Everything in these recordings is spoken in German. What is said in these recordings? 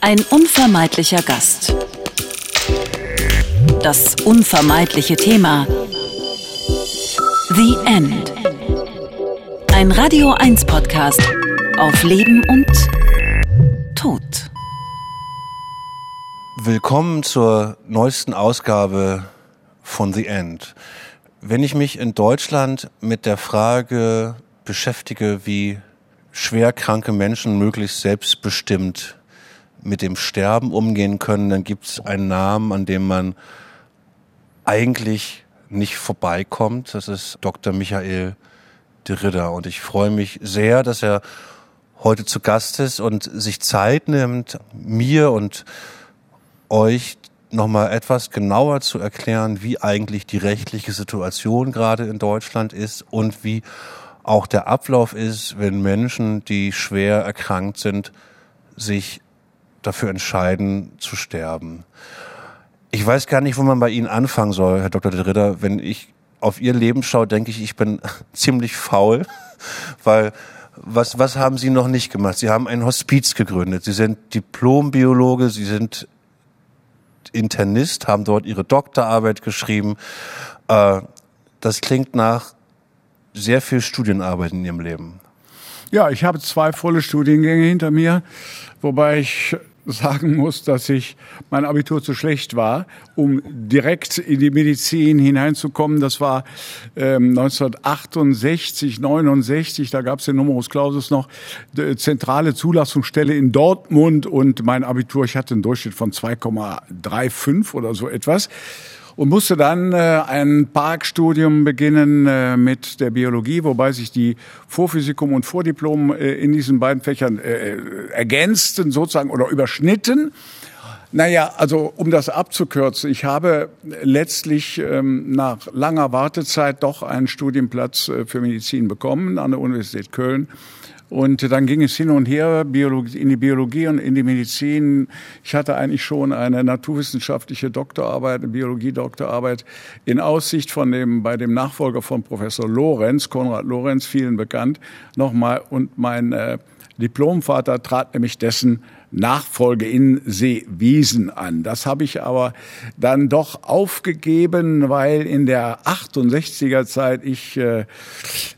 Ein unvermeidlicher Gast. Das unvermeidliche Thema. The End. Ein Radio 1 Podcast auf Leben und Tod. Willkommen zur neuesten Ausgabe von The End. Wenn ich mich in Deutschland mit der Frage beschäftige, wie schwer kranke Menschen möglichst selbstbestimmt mit dem Sterben umgehen können, dann gibt es einen Namen, an dem man eigentlich nicht vorbeikommt. Das ist Dr. Michael de Ritter. Und ich freue mich sehr, dass er heute zu Gast ist und sich Zeit nimmt, mir und euch nochmal etwas genauer zu erklären, wie eigentlich die rechtliche Situation gerade in Deutschland ist und wie auch der Ablauf ist, wenn Menschen, die schwer erkrankt sind, sich dafür entscheiden zu sterben. Ich weiß gar nicht, wo man bei Ihnen anfangen soll, Herr Dr. Ritter. Wenn ich auf Ihr Leben schaue, denke ich, ich bin ziemlich faul, weil was, was haben Sie noch nicht gemacht? Sie haben ein Hospiz gegründet. Sie sind Diplombiologe, Sie sind Internist, haben dort Ihre Doktorarbeit geschrieben. Äh, das klingt nach sehr viel Studienarbeit in Ihrem Leben. Ja, ich habe zwei volle Studiengänge hinter mir, wobei ich sagen muss, dass ich mein Abitur zu schlecht war, um direkt in die Medizin hineinzukommen. Das war ähm, 1968, 69, da gab es den Numerus Clausus noch, zentrale Zulassungsstelle in Dortmund. Und mein Abitur, ich hatte einen Durchschnitt von 2,35 oder so etwas und musste dann äh, ein Parkstudium beginnen äh, mit der Biologie, wobei sich die Vorphysikum und Vordiplom äh, in diesen beiden Fächern äh, ergänzten sozusagen oder überschnitten. Naja, also um das abzukürzen, ich habe letztlich ähm, nach langer Wartezeit doch einen Studienplatz äh, für Medizin bekommen an der Universität Köln und dann ging es hin und her in die Biologie und in die Medizin. Ich hatte eigentlich schon eine naturwissenschaftliche Doktorarbeit, eine Biologie-Doktorarbeit in Aussicht von dem, bei dem Nachfolger von Professor Lorenz, Konrad Lorenz, vielen bekannt, nochmal. Und mein äh, Diplomvater trat nämlich dessen Nachfolge in Seewiesen an. Das habe ich aber dann doch aufgegeben, weil in der 68er Zeit ich, äh,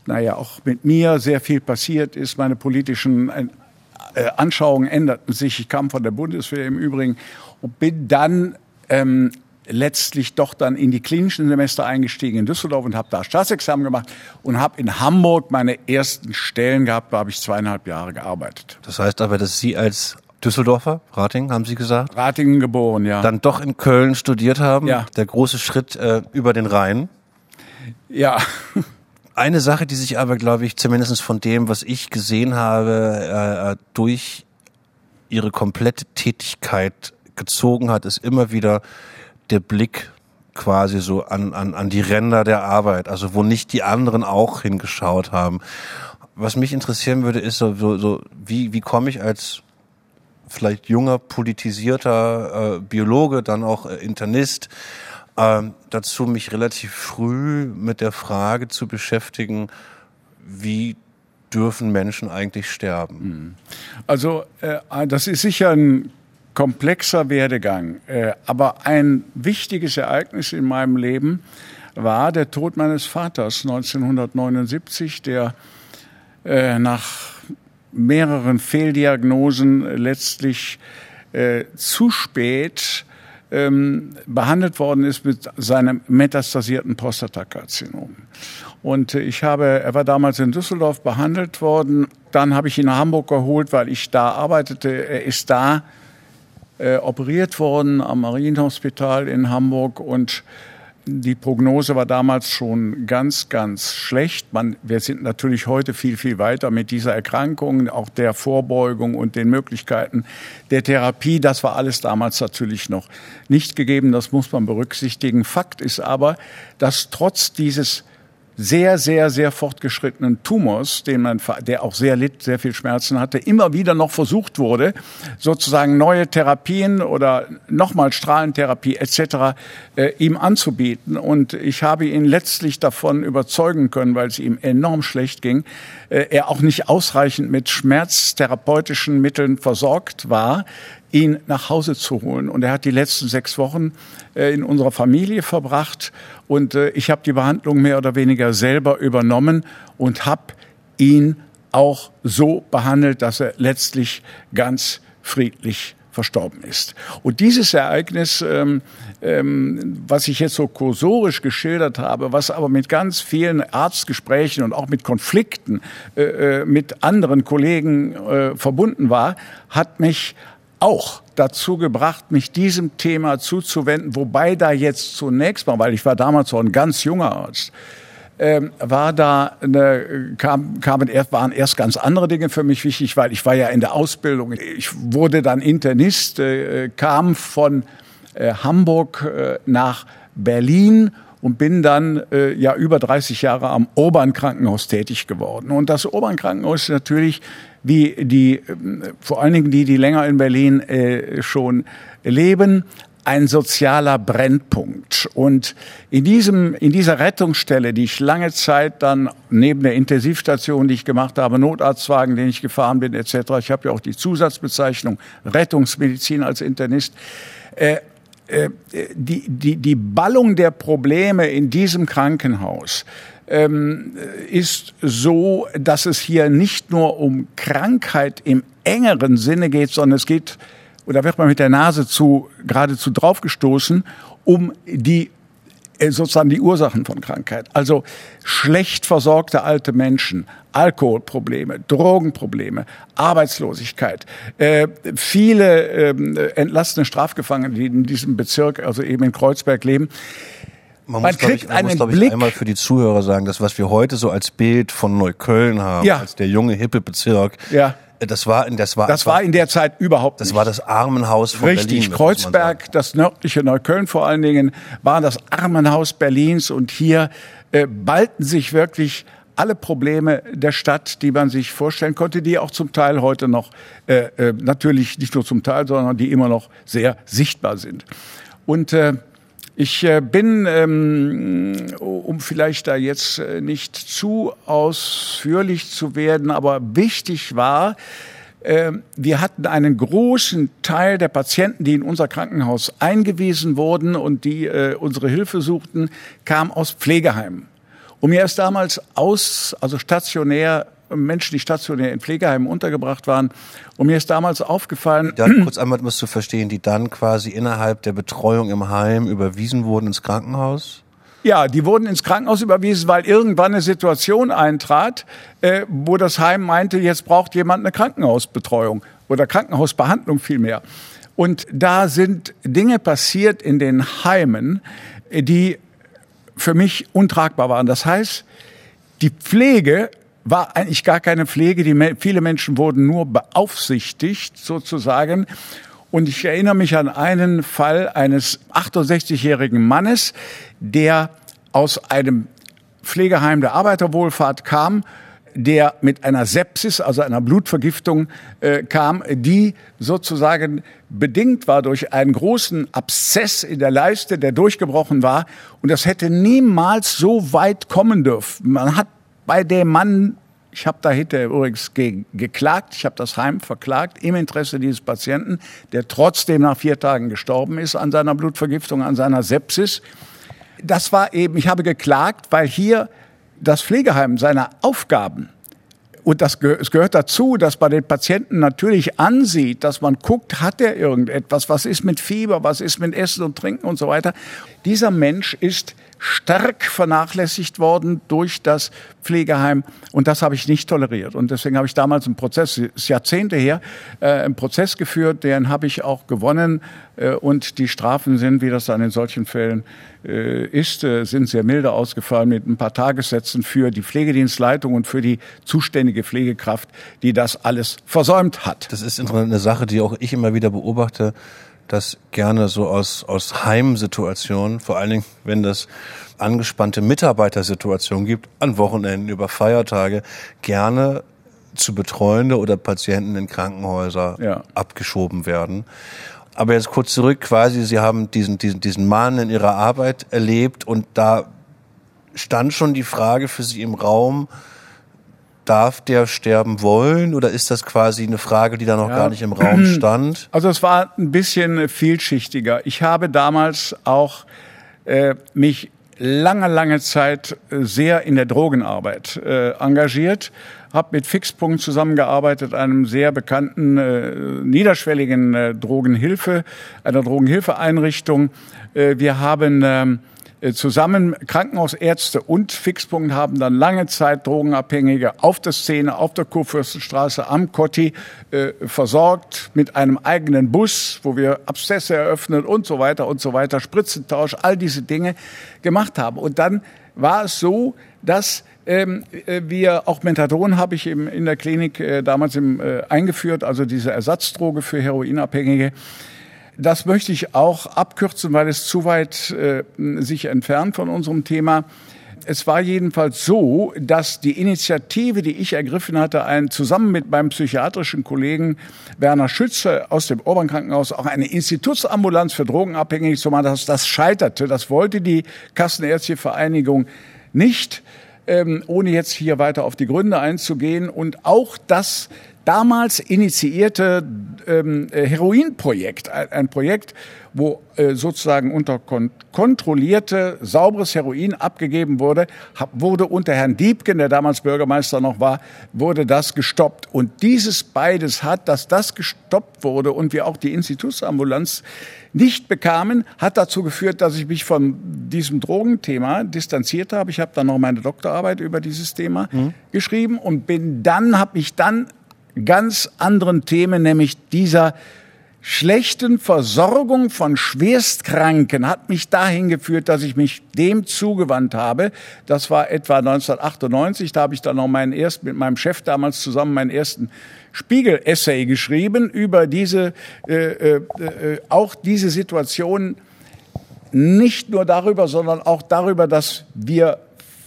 naja, auch mit mir sehr viel passiert ist. Meine politischen äh, Anschauungen änderten sich. Ich kam von der Bundeswehr im Übrigen und bin dann ähm, letztlich doch dann in die klinischen Semester eingestiegen in Düsseldorf und habe da Staatsexamen gemacht und habe in Hamburg meine ersten Stellen gehabt. Da habe ich zweieinhalb Jahre gearbeitet. Das heißt aber, dass Sie als Düsseldorfer, Rating, haben Sie gesagt? Ratingen geboren, ja. Dann doch in Köln studiert haben. Ja. Der große Schritt äh, über den Rhein. Ja. Eine Sache, die sich aber, glaube ich, zumindest von dem, was ich gesehen habe, äh, durch ihre komplette Tätigkeit gezogen hat, ist immer wieder der Blick quasi so an, an, an die Ränder der Arbeit, also wo nicht die anderen auch hingeschaut haben. Was mich interessieren würde, ist so, so, so wie, wie komme ich als vielleicht junger, politisierter äh, Biologe, dann auch äh, Internist, äh, dazu mich relativ früh mit der Frage zu beschäftigen, wie dürfen Menschen eigentlich sterben? Hm. Also äh, das ist sicher ein komplexer Werdegang, äh, aber ein wichtiges Ereignis in meinem Leben war der Tod meines Vaters 1979, der äh, nach mehreren Fehldiagnosen letztlich äh, zu spät ähm, behandelt worden ist mit seinem metastasierten Prostatakarzinom. Und äh, ich habe, er war damals in Düsseldorf behandelt worden. Dann habe ich ihn nach Hamburg geholt, weil ich da arbeitete. Er ist da äh, operiert worden am Marienhospital in Hamburg und die Prognose war damals schon ganz, ganz schlecht. Man, wir sind natürlich heute viel, viel weiter mit dieser Erkrankung, auch der Vorbeugung und den Möglichkeiten der Therapie. Das war alles damals natürlich noch nicht gegeben. Das muss man berücksichtigen. Fakt ist aber, dass trotz dieses sehr, sehr, sehr fortgeschrittenen Tumors, den man, der auch sehr litt, sehr viel Schmerzen hatte, immer wieder noch versucht wurde, sozusagen neue Therapien oder nochmal Strahlentherapie etc. Äh, ihm anzubieten. Und ich habe ihn letztlich davon überzeugen können, weil es ihm enorm schlecht ging, äh, er auch nicht ausreichend mit schmerztherapeutischen Mitteln versorgt war, ihn nach Hause zu holen. Und er hat die letzten sechs Wochen äh, in unserer Familie verbracht und äh, ich habe die Behandlung mehr oder weniger selber übernommen und habe ihn auch so behandelt, dass er letztlich ganz friedlich verstorben ist. Und dieses Ereignis, ähm, ähm, was ich jetzt so kursorisch geschildert habe, was aber mit ganz vielen Arztgesprächen und auch mit Konflikten äh, äh mit anderen Kollegen äh, verbunden war, hat mich auch dazu gebracht, mich diesem Thema zuzuwenden, wobei da jetzt zunächst mal, weil ich war damals noch ein ganz junger Arzt, ähm, war da eine, kam, kamen erst, waren erst ganz andere Dinge für mich wichtig, weil ich war ja in der Ausbildung. Ich wurde dann Internist, äh, kam von äh, Hamburg äh, nach Berlin und bin dann äh, ja über 30 Jahre am Obern Krankenhaus tätig geworden. Und das Obern Krankenhaus ist natürlich wie die, äh, vor allen Dingen die, die länger in Berlin äh, schon leben, ein sozialer Brennpunkt. Und in diesem, in dieser Rettungsstelle, die ich lange Zeit dann neben der Intensivstation, die ich gemacht habe, Notarztwagen, den ich gefahren bin, etc. Ich habe ja auch die Zusatzbezeichnung Rettungsmedizin als Internist. Äh, die, die, die Ballung der Probleme in diesem Krankenhaus ähm, ist so, dass es hier nicht nur um Krankheit im engeren Sinne geht, sondern es geht, oder wird man mit der Nase zu, geradezu draufgestoßen, um die äh, sozusagen die Ursachen von Krankheit. Also schlecht versorgte alte Menschen, Alkoholprobleme, Drogenprobleme, Arbeitslosigkeit, äh, viele äh, entlastende Strafgefangene, die in diesem Bezirk, also eben in Kreuzberg leben. Man, man muss, kriegt ich, man einen muss, Blick. Ich, einmal für die Zuhörer sagen, das, was wir heute so als Bild von Neukölln haben, ja. als der junge, hippe Bezirk, ja. Das war in das war das war in der Zeit überhaupt das nicht. war das Armenhaus von Richtig, Berlin. Richtig, Kreuzberg, das nördliche Neukölln vor allen Dingen, war das Armenhaus Berlins und hier äh, ballten sich wirklich alle Probleme der Stadt, die man sich vorstellen konnte, die auch zum Teil heute noch äh, äh, natürlich nicht nur zum Teil, sondern die immer noch sehr sichtbar sind. Und äh, ich äh, bin, ähm, um vielleicht da jetzt äh, nicht zu ausführlich zu werden, aber wichtig war, äh, wir hatten einen großen Teil der Patienten, die in unser Krankenhaus eingewiesen wurden und die unsere Hilfe suchten, kam aus Pflegeheimen. Und mir ist damals aus, also stationär Menschen, die stationär in Pflegeheimen untergebracht waren. Und mir ist damals aufgefallen. Dann kurz einmal musst du verstehen, die dann quasi innerhalb der Betreuung im Heim überwiesen wurden ins Krankenhaus? Ja, die wurden ins Krankenhaus überwiesen, weil irgendwann eine Situation eintrat, äh, wo das Heim meinte, jetzt braucht jemand eine Krankenhausbetreuung oder Krankenhausbehandlung vielmehr. Und da sind Dinge passiert in den Heimen, die für mich untragbar waren. Das heißt, die Pflege war eigentlich gar keine Pflege. Die, viele Menschen wurden nur beaufsichtigt sozusagen. Und ich erinnere mich an einen Fall eines 68-jährigen Mannes, der aus einem Pflegeheim der Arbeiterwohlfahrt kam, der mit einer Sepsis, also einer Blutvergiftung äh, kam, die sozusagen bedingt war durch einen großen Abszess in der Leiste, der durchgebrochen war. Und das hätte niemals so weit kommen dürfen. Man hat bei dem Mann, ich habe dahinter übrigens ge geklagt, ich habe das Heim verklagt im Interesse dieses Patienten, der trotzdem nach vier Tagen gestorben ist an seiner Blutvergiftung, an seiner Sepsis. Das war eben, ich habe geklagt, weil hier das Pflegeheim seine Aufgaben und das es gehört dazu, dass man den Patienten natürlich ansieht, dass man guckt, hat er irgendetwas, was ist mit Fieber, was ist mit Essen und Trinken und so weiter. Dieser Mensch ist stark vernachlässigt worden durch das Pflegeheim. Und das habe ich nicht toleriert. Und deswegen habe ich damals einen Prozess, ist Jahrzehnte her, äh, einen Prozess geführt, den habe ich auch gewonnen. Äh, und die Strafen sind, wie das dann in solchen Fällen äh, ist, äh, sind sehr milde ausgefallen mit ein paar Tagessätzen für die Pflegedienstleitung und für die zuständige Pflegekraft, die das alles versäumt hat. Das ist eine Sache, die auch ich immer wieder beobachte das gerne so aus, aus Heimsituationen, vor allen Dingen, wenn das angespannte Mitarbeitersituationen gibt, an Wochenenden, über Feiertage, gerne zu Betreuende oder Patienten in Krankenhäuser ja. abgeschoben werden. Aber jetzt kurz zurück, quasi, Sie haben diesen, diesen, diesen Mann in Ihrer Arbeit erlebt und da stand schon die Frage für Sie im Raum, darf der sterben wollen oder ist das quasi eine Frage, die da noch ja. gar nicht im Raum stand? Also es war ein bisschen vielschichtiger. Ich habe damals auch äh, mich lange, lange Zeit äh, sehr in der Drogenarbeit äh, engagiert, habe mit Fixpunkt zusammengearbeitet, einem sehr bekannten äh, niederschwelligen äh, Drogenhilfe, einer Drogenhilfeeinrichtung. Äh, wir haben ähm, äh, zusammen Krankenhausärzte und Fixpunkt haben dann lange Zeit Drogenabhängige auf der Szene, auf der Kurfürstenstraße am Kotti äh, versorgt mit einem eigenen Bus, wo wir Abszesse eröffnet und so weiter und so weiter, Spritzentausch, all diese Dinge gemacht haben. Und dann war es so, dass ähm, äh, wir auch Methadon habe ich im, in der Klinik äh, damals im, äh, eingeführt, also diese Ersatzdroge für Heroinabhängige. Das möchte ich auch abkürzen, weil es zu weit äh, sich entfernt von unserem Thema. Es war jedenfalls so, dass die Initiative, die ich ergriffen hatte, ein, zusammen mit meinem psychiatrischen Kollegen Werner Schütze aus dem Obernkrankenhaus auch eine Institutsambulanz für Drogenabhängige zu machen, das, das scheiterte. Das wollte die Kassenärztliche Vereinigung nicht, ähm, ohne jetzt hier weiter auf die Gründe einzugehen. Und auch das damals initiierte ähm, äh, Heroinprojekt, ein Projekt, wo äh, sozusagen unter kon kontrollierte, sauberes Heroin abgegeben wurde, hab, wurde unter Herrn Diebken, der damals Bürgermeister noch war, wurde das gestoppt. Und dieses beides hat, dass das gestoppt wurde und wir auch die Institutsambulanz nicht bekamen, hat dazu geführt, dass ich mich von diesem Drogenthema distanziert habe. Ich habe dann noch meine Doktorarbeit über dieses Thema mhm. geschrieben und bin dann, habe mich dann ganz anderen Themen, nämlich dieser schlechten Versorgung von Schwerstkranken hat mich dahin geführt, dass ich mich dem zugewandt habe. Das war etwa 1998. Da habe ich dann noch meinen ersten, mit meinem Chef damals zusammen meinen ersten Spiegel-Essay geschrieben über diese, äh, äh, äh, auch diese Situation nicht nur darüber, sondern auch darüber, dass wir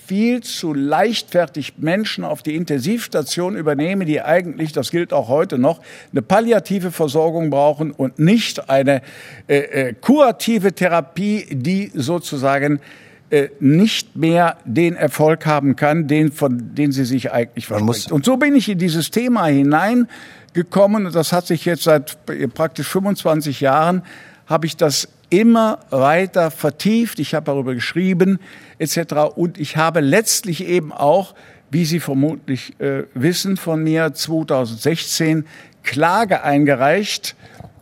viel zu leichtfertig Menschen auf die Intensivstation übernehmen, die eigentlich, das gilt auch heute noch, eine palliative Versorgung brauchen und nicht eine äh, äh, kurative Therapie, die sozusagen äh, nicht mehr den Erfolg haben kann, den, von den sie sich eigentlich verspricht. Und so bin ich in dieses Thema hineingekommen und das hat sich jetzt seit praktisch 25 Jahren, habe ich das immer weiter vertieft. Ich habe darüber geschrieben etc. Und ich habe letztlich eben auch, wie Sie vermutlich äh, wissen von mir, 2016 Klage eingereicht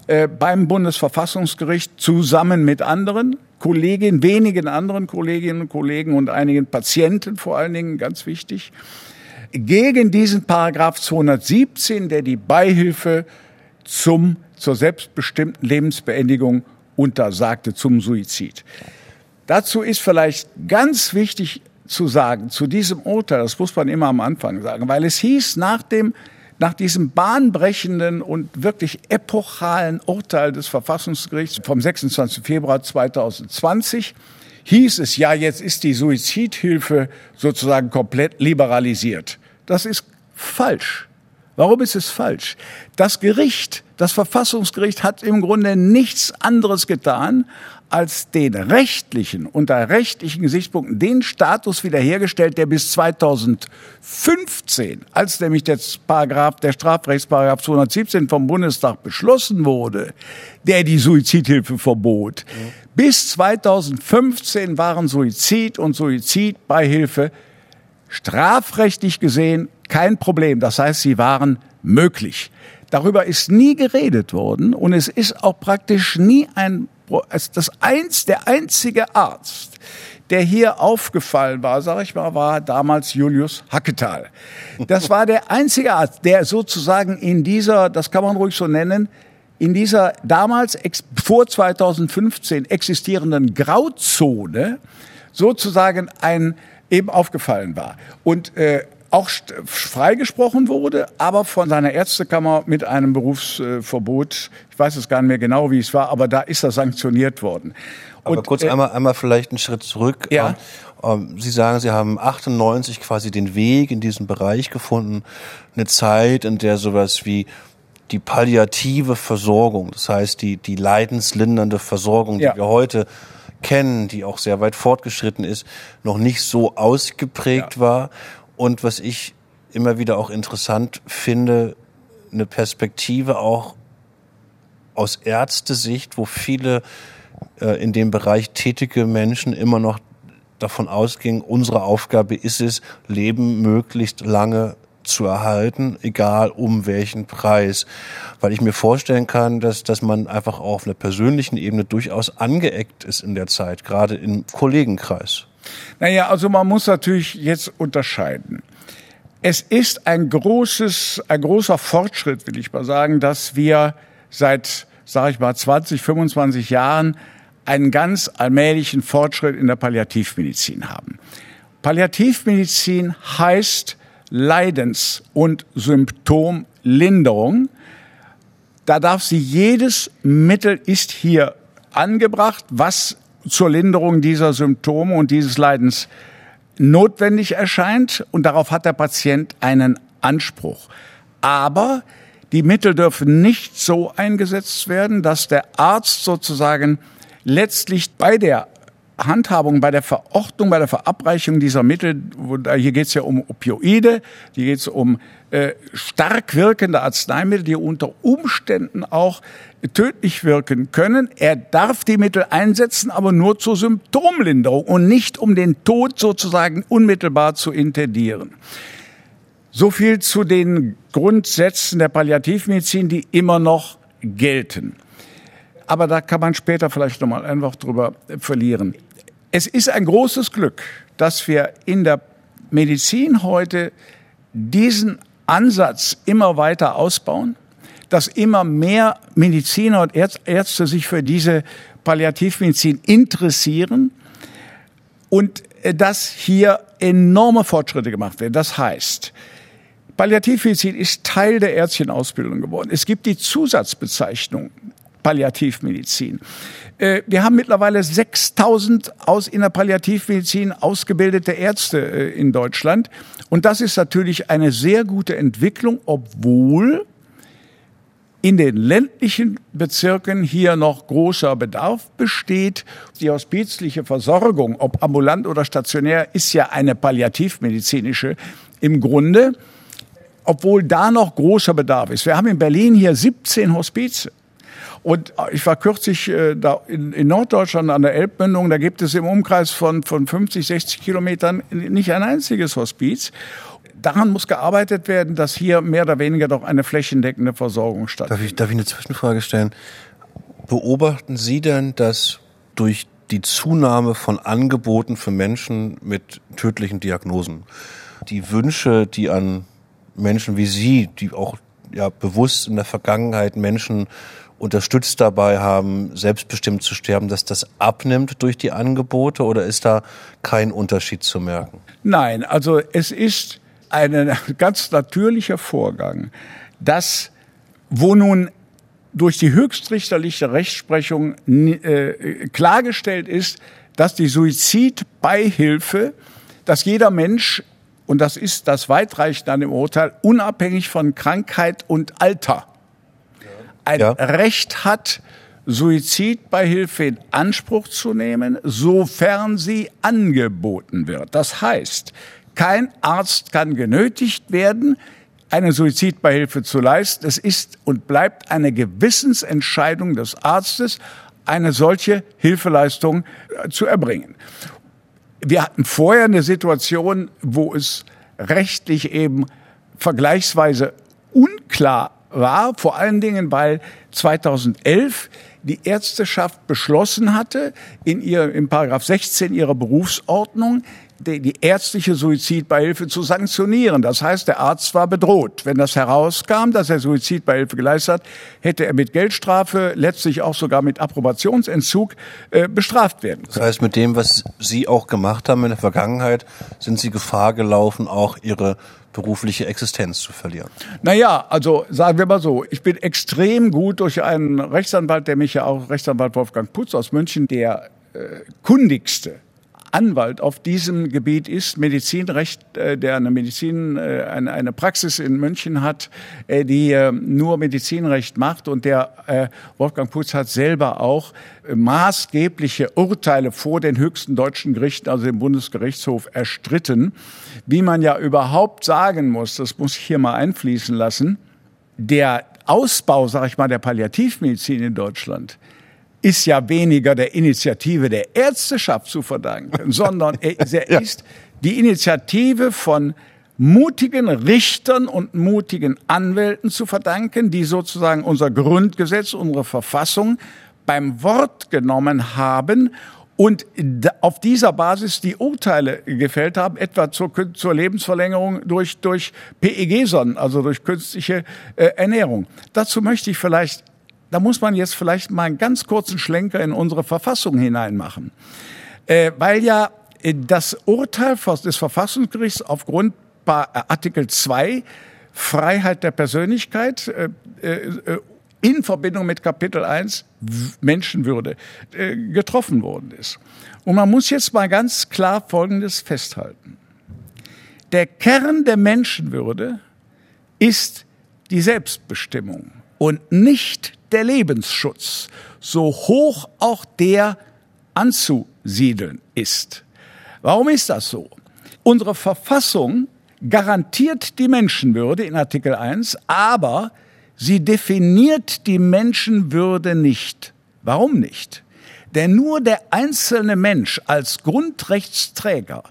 äh, beim Bundesverfassungsgericht zusammen mit anderen Kolleginnen, wenigen anderen Kolleginnen und Kollegen und einigen Patienten vor allen Dingen, ganz wichtig, gegen diesen Paragraph 217, der die Beihilfe zum, zur selbstbestimmten Lebensbeendigung untersagte zum Suizid. Dazu ist vielleicht ganz wichtig zu sagen, zu diesem Urteil, das muss man immer am Anfang sagen, weil es hieß nach dem nach diesem bahnbrechenden und wirklich epochalen Urteil des Verfassungsgerichts vom 26. Februar 2020 hieß es ja, jetzt ist die Suizidhilfe sozusagen komplett liberalisiert. Das ist falsch. Warum ist es falsch? Das Gericht, das Verfassungsgericht hat im Grunde nichts anderes getan, als den rechtlichen, unter rechtlichen Gesichtspunkten, den Status wiederhergestellt, der bis 2015, als nämlich der Paragraph, der Strafrechtsparagraph 217 vom Bundestag beschlossen wurde, der die Suizidhilfe verbot. Mhm. Bis 2015 waren Suizid und Suizidbeihilfe strafrechtlich gesehen kein Problem. Das heißt, sie waren möglich. Darüber ist nie geredet worden und es ist auch praktisch nie ein, das eins, der einzige Arzt, der hier aufgefallen war, sag ich mal, war damals Julius Hacketal. Das war der einzige Arzt, der sozusagen in dieser, das kann man ruhig so nennen, in dieser damals vor 2015 existierenden Grauzone sozusagen ein eben aufgefallen war. Und äh, auch freigesprochen wurde, aber von seiner Ärztekammer mit einem Berufsverbot. Ich weiß es gar nicht mehr genau, wie es war, aber da ist er sanktioniert worden. Aber Und, kurz äh, einmal, einmal vielleicht einen Schritt zurück. Ja. Ähm, ähm Sie sagen, Sie haben 98 quasi den Weg in diesen Bereich gefunden. Eine Zeit, in der sowas wie die palliative Versorgung, das heißt die, die leidenslindernde Versorgung, die ja. wir heute kennen, die auch sehr weit fortgeschritten ist, noch nicht so ausgeprägt ja. war. Und was ich immer wieder auch interessant finde, eine Perspektive auch aus Ärztesicht, wo viele äh, in dem Bereich tätige Menschen immer noch davon ausgingen, unsere Aufgabe ist es, Leben möglichst lange zu erhalten, egal um welchen Preis. Weil ich mir vorstellen kann, dass, dass man einfach auch auf einer persönlichen Ebene durchaus angeeckt ist in der Zeit, gerade im Kollegenkreis. Naja, also man muss natürlich jetzt unterscheiden. Es ist ein großes, ein großer Fortschritt, will ich mal sagen, dass wir seit, sage ich mal, 20, 25 Jahren einen ganz allmählichen Fortschritt in der Palliativmedizin haben. Palliativmedizin heißt Leidens- und Symptomlinderung. Da darf sie jedes Mittel ist hier angebracht, was zur Linderung dieser Symptome und dieses Leidens notwendig erscheint und darauf hat der Patient einen Anspruch. Aber die Mittel dürfen nicht so eingesetzt werden, dass der Arzt sozusagen letztlich bei der Handhabung, bei der Verordnung, bei der Verabreichung dieser Mittel, hier geht es ja um Opioide, hier geht es um äh, stark wirkende Arzneimittel, die unter Umständen auch tödlich wirken können. Er darf die Mittel einsetzen, aber nur zur Symptomlinderung und nicht um den Tod sozusagen unmittelbar zu intendieren. So viel zu den Grundsätzen der Palliativmedizin, die immer noch gelten. Aber da kann man später vielleicht noch mal ein Wort drüber verlieren. Es ist ein großes Glück, dass wir in der Medizin heute diesen Ansatz immer weiter ausbauen, dass immer mehr Mediziner und Ärzte sich für diese Palliativmedizin interessieren und äh, dass hier enorme Fortschritte gemacht werden. Das heißt, Palliativmedizin ist Teil der Ärztchenausbildung geworden. Es gibt die Zusatzbezeichnung Palliativmedizin. Äh, wir haben mittlerweile 6000 aus in der Palliativmedizin ausgebildete Ärzte äh, in Deutschland. Und das ist natürlich eine sehr gute Entwicklung, obwohl in den ländlichen Bezirken hier noch großer Bedarf besteht. Die hospizliche Versorgung, ob ambulant oder stationär, ist ja eine palliativmedizinische im Grunde, obwohl da noch großer Bedarf ist. Wir haben in Berlin hier 17 Hospize. Und ich war kürzlich äh, da in, in Norddeutschland an der Elbmündung, da gibt es im Umkreis von, von 50, 60 Kilometern nicht ein einziges Hospiz. Daran muss gearbeitet werden, dass hier mehr oder weniger doch eine flächendeckende Versorgung stattfindet. Darf ich, darf ich eine Zwischenfrage stellen? Beobachten Sie denn, dass durch die Zunahme von Angeboten für Menschen mit tödlichen Diagnosen, die Wünsche, die an Menschen wie Sie, die auch ja bewusst in der Vergangenheit Menschen unterstützt dabei haben, selbstbestimmt zu sterben, dass das abnimmt durch die Angebote oder ist da kein Unterschied zu merken? Nein, also es ist ein ganz natürlicher Vorgang, dass wo nun durch die höchstrichterliche Rechtsprechung äh, klargestellt ist, dass die Suizidbeihilfe, dass jeder Mensch, und das ist das weitreichende an dem Urteil, unabhängig von Krankheit und Alter, ein ja. Recht hat, Suizidbeihilfe in Anspruch zu nehmen, sofern sie angeboten wird. Das heißt, kein Arzt kann genötigt werden, eine Suizidbeihilfe zu leisten. Es ist und bleibt eine Gewissensentscheidung des Arztes, eine solche Hilfeleistung äh, zu erbringen. Wir hatten vorher eine Situation, wo es rechtlich eben vergleichsweise unklar war, vor allen Dingen, weil 2011 die Ärzteschaft beschlossen hatte, in ihr, im Paragraph 16 ihrer Berufsordnung, die, die ärztliche Suizidbeihilfe zu sanktionieren. Das heißt, der Arzt war bedroht. Wenn das herauskam, dass er Suizidbeihilfe geleistet hat, hätte er mit Geldstrafe, letztlich auch sogar mit Approbationsentzug äh, bestraft werden. Können. Das heißt, mit dem, was Sie auch gemacht haben in der Vergangenheit, sind Sie Gefahr gelaufen, auch Ihre berufliche Existenz zu verlieren? Naja, also sagen wir mal so, ich bin extrem gut durch einen Rechtsanwalt, der mich ja auch, Rechtsanwalt Wolfgang Putz aus München, der äh, kundigste Anwalt auf diesem Gebiet ist, Medizinrecht, äh, der eine Medizin, äh, eine, eine Praxis in München hat, äh, die äh, nur Medizinrecht macht und der äh, Wolfgang Putz hat selber auch äh, maßgebliche Urteile vor den höchsten deutschen Gerichten, also dem Bundesgerichtshof, erstritten. Wie man ja überhaupt sagen muss, das muss ich hier mal einfließen lassen, der Ausbau, sage ich mal, der Palliativmedizin in Deutschland ist ja weniger der Initiative der Ärzteschaft zu verdanken, sondern er, er ist die Initiative von mutigen Richtern und mutigen Anwälten zu verdanken, die sozusagen unser Grundgesetz, unsere Verfassung beim Wort genommen haben und auf dieser Basis die Urteile gefällt haben, etwa zur, zur Lebensverlängerung durch, durch PEG-Sonnen, also durch künstliche äh, Ernährung. Dazu möchte ich vielleicht, da muss man jetzt vielleicht mal einen ganz kurzen Schlenker in unsere Verfassung hineinmachen. Äh, weil ja äh, das Urteil des Verfassungsgerichts aufgrund Artikel 2 Freiheit der Persönlichkeit äh, äh, in Verbindung mit Kapitel 1 Menschenwürde äh, getroffen worden ist. Und man muss jetzt mal ganz klar Folgendes festhalten. Der Kern der Menschenwürde ist die Selbstbestimmung und nicht der Lebensschutz, so hoch auch der anzusiedeln ist. Warum ist das so? Unsere Verfassung garantiert die Menschenwürde in Artikel 1, aber Sie definiert die Menschenwürde nicht. Warum nicht? Denn nur der einzelne Mensch als Grundrechtsträger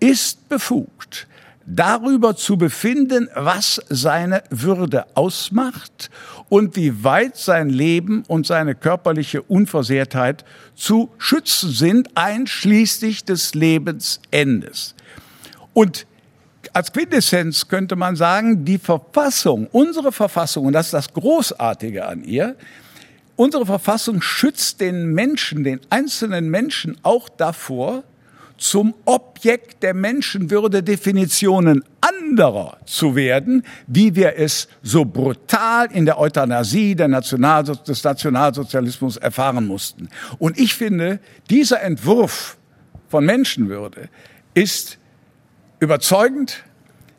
ist befugt, darüber zu befinden, was seine Würde ausmacht und wie weit sein Leben und seine körperliche Unversehrtheit zu schützen sind, einschließlich des Lebensendes. Und als Quintessenz könnte man sagen, die Verfassung, unsere Verfassung, und das ist das Großartige an ihr, unsere Verfassung schützt den Menschen, den einzelnen Menschen auch davor, zum Objekt der Menschenwürde Definitionen anderer zu werden, wie wir es so brutal in der Euthanasie der National des Nationalsozialismus erfahren mussten. Und ich finde, dieser Entwurf von Menschenwürde ist überzeugend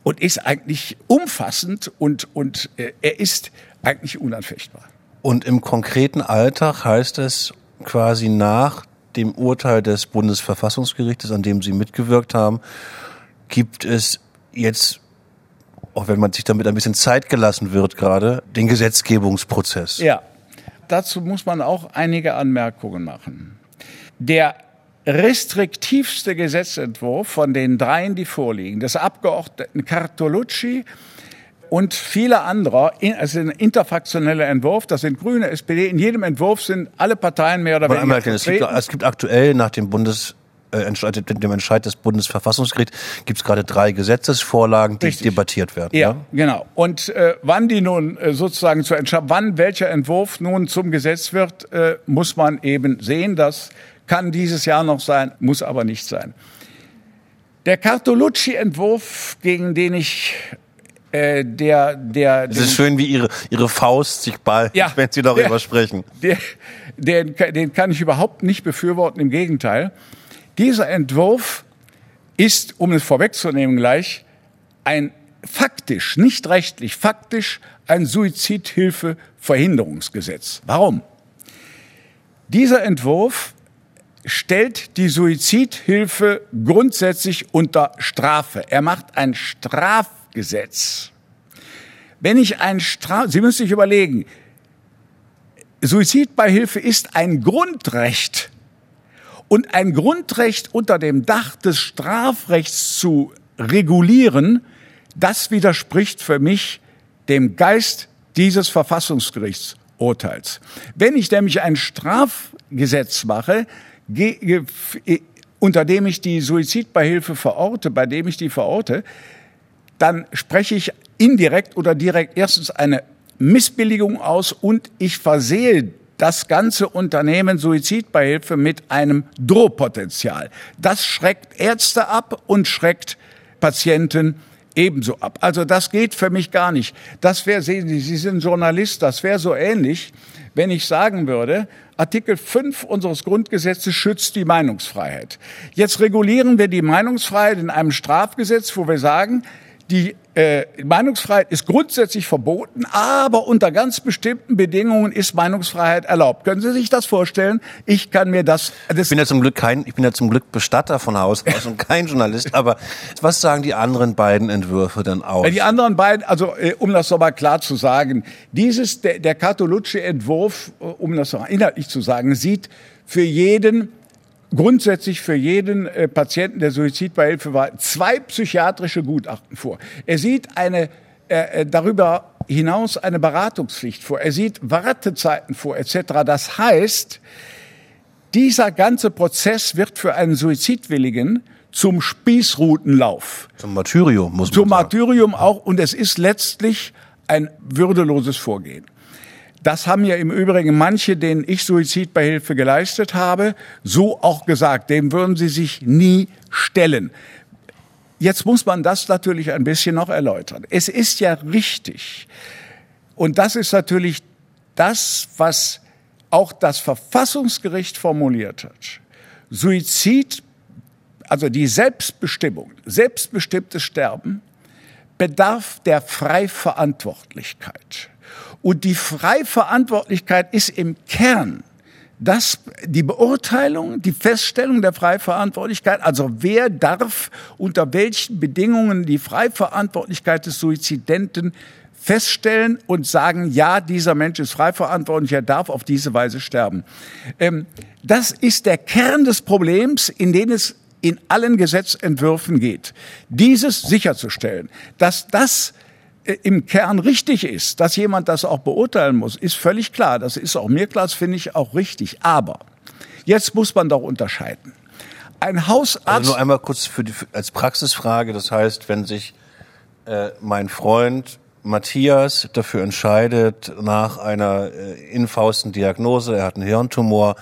und ist eigentlich umfassend und, und äh, er ist eigentlich unanfechtbar. Und im konkreten Alltag heißt es quasi nach dem Urteil des Bundesverfassungsgerichtes, an dem Sie mitgewirkt haben, gibt es jetzt, auch wenn man sich damit ein bisschen Zeit gelassen wird gerade, den Gesetzgebungsprozess. Ja, dazu muss man auch einige Anmerkungen machen. Der restriktivste Gesetzentwurf von den dreien, die vorliegen, des Abgeordneten Cartolucci und viele anderer, also ein interfraktioneller Entwurf, das sind Grüne, SPD, in jedem Entwurf sind alle Parteien mehr oder weniger einmal, es, gibt, es gibt aktuell nach dem Bundes äh, Entscheid, dem Entscheid des Bundesverfassungsgerichts gibt es gerade drei Gesetzesvorlagen, die Richtig. debattiert werden. Ja, ja? genau. Und äh, wann die nun äh, sozusagen zu entscheiden, wann welcher Entwurf nun zum Gesetz wird, äh, muss man eben sehen, dass kann dieses Jahr noch sein, muss aber nicht sein. Der Cartolucci-Entwurf, gegen den ich äh, der, der. Es ist schön, wie Ihre, Ihre Faust sich ballt, ja, wenn Sie darüber der, sprechen. Der, den, den kann ich überhaupt nicht befürworten, im Gegenteil. Dieser Entwurf ist, um es vorwegzunehmen gleich, ein faktisch, nicht rechtlich, faktisch ein Suizidhilfeverhinderungsgesetz. Warum? Dieser Entwurf stellt die Suizidhilfe grundsätzlich unter Strafe. Er macht ein Strafgesetz. Wenn ich ein Straf, Sie müssen sich überlegen, Suizidbeihilfe ist ein Grundrecht. Und ein Grundrecht unter dem Dach des Strafrechts zu regulieren, das widerspricht für mich dem Geist dieses Verfassungsgerichtsurteils. Wenn ich nämlich ein Strafgesetz mache, unter dem ich die Suizidbeihilfe verorte, bei dem ich die verorte, dann spreche ich indirekt oder direkt erstens eine Missbilligung aus und ich versehe das ganze Unternehmen Suizidbeihilfe mit einem Drohpotenzial. Das schreckt Ärzte ab und schreckt Patienten ebenso ab. Also das geht für mich gar nicht. Das wäre, sehen Sie, Sie sind Journalist, das wäre so ähnlich, wenn ich sagen würde, Artikel 5 unseres Grundgesetzes schützt die Meinungsfreiheit. Jetzt regulieren wir die Meinungsfreiheit in einem Strafgesetz, wo wir sagen, die äh, Meinungsfreiheit ist grundsätzlich verboten, aber unter ganz bestimmten Bedingungen ist Meinungsfreiheit erlaubt. Können Sie sich das vorstellen? Ich kann mir das. das ich bin ja zum Glück kein, ich bin ja zum Glück Bestatter von Haus aus und kein Journalist. Aber was sagen die anderen beiden Entwürfe denn aus? Die anderen beiden, also äh, um das nochmal klar zu sagen, dieses der, der Cartolucci-Entwurf, äh, um das noch inhaltlich zu sagen, sieht für jeden grundsätzlich für jeden äh, Patienten, der Suizidbeihilfe war, zwei psychiatrische Gutachten vor. Er sieht eine äh, äh, darüber hinaus eine Beratungspflicht vor. Er sieht Wartezeiten vor, etc. Das heißt, dieser ganze Prozess wird für einen Suizidwilligen zum Spießrutenlauf. Zum Martyrium, muss man Zum Martyrium auch. Und es ist letztlich ein würdeloses Vorgehen. Das haben ja im Übrigen manche, denen ich Suizidbeihilfe geleistet habe, so auch gesagt. Dem würden sie sich nie stellen. Jetzt muss man das natürlich ein bisschen noch erläutern. Es ist ja richtig. Und das ist natürlich das, was auch das Verfassungsgericht formuliert hat. Suizid, also die Selbstbestimmung, selbstbestimmtes Sterben, bedarf der Freiverantwortlichkeit. Und die Freiverantwortlichkeit ist im Kern das, die Beurteilung, die Feststellung der Freiverantwortlichkeit, also wer darf unter welchen Bedingungen die Freiverantwortlichkeit des Suizidenten feststellen und sagen, ja, dieser Mensch ist freiverantwortlich, er darf auf diese Weise sterben. Ähm, das ist der Kern des Problems, in den es in allen Gesetzentwürfen geht. Dieses sicherzustellen, dass das im Kern richtig ist, dass jemand das auch beurteilen muss, ist völlig klar. Das ist auch mir klar, das finde ich auch richtig. Aber jetzt muss man doch unterscheiden. Ein Hausarzt. Also nur einmal kurz für die, als Praxisfrage. Das heißt, wenn sich äh, mein Freund Matthias dafür entscheidet, nach einer äh, infausten Diagnose, er hat einen Hirntumor,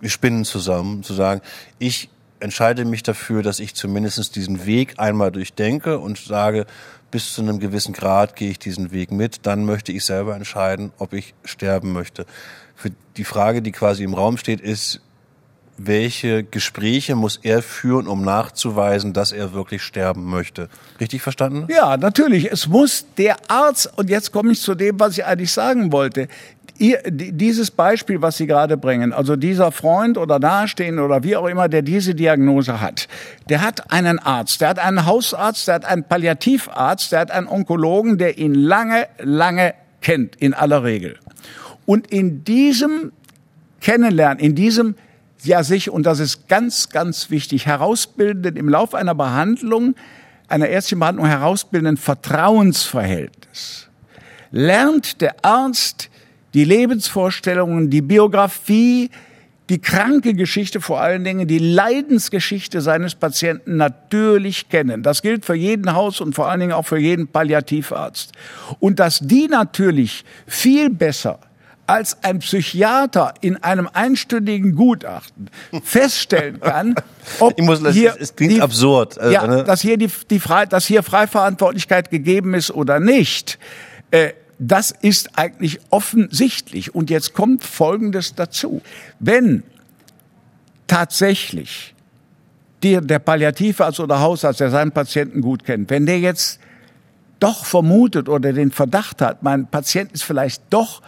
wir spinnen zusammen, zu sagen, ich entscheide mich dafür, dass ich zumindest diesen Weg einmal durchdenke und sage, bis zu einem gewissen Grad gehe ich diesen Weg mit, dann möchte ich selber entscheiden, ob ich sterben möchte. Für die Frage, die quasi im Raum steht, ist, welche Gespräche muss er führen, um nachzuweisen, dass er wirklich sterben möchte. Richtig verstanden? Ja, natürlich. Es muss der Arzt, und jetzt komme ich zu dem, was ich eigentlich sagen wollte, ihr, dieses Beispiel, was Sie gerade bringen, also dieser Freund oder Nahestehende oder wie auch immer, der diese Diagnose hat, der hat einen Arzt, der hat einen Hausarzt, der hat einen Palliativarzt, der hat einen Onkologen, der ihn lange, lange kennt, in aller Regel. Und in diesem Kennenlernen, in diesem ja sich, und das ist ganz, ganz wichtig, herausbildenden, im Laufe einer Behandlung, einer ärztlichen Behandlung herausbildenden Vertrauensverhältnis, lernt der Arzt die Lebensvorstellungen, die Biografie, die kranke Geschichte vor allen Dingen, die Leidensgeschichte seines Patienten natürlich kennen. Das gilt für jeden Haus und vor allen Dingen auch für jeden Palliativarzt. Und dass die natürlich viel besser als ein Psychiater in einem einstündigen Gutachten feststellen kann, ob muss, hier es klingt die, absurd, also, ja, ne? dass hier die, die Frei, dass hier Freiverantwortlichkeit gegeben ist oder nicht. Äh, das ist eigentlich offensichtlich. Und jetzt kommt Folgendes dazu. Wenn tatsächlich der, der Palliativarzt oder Hausarzt, der seinen Patienten gut kennt, wenn der jetzt doch vermutet oder den Verdacht hat, mein Patient ist vielleicht doch,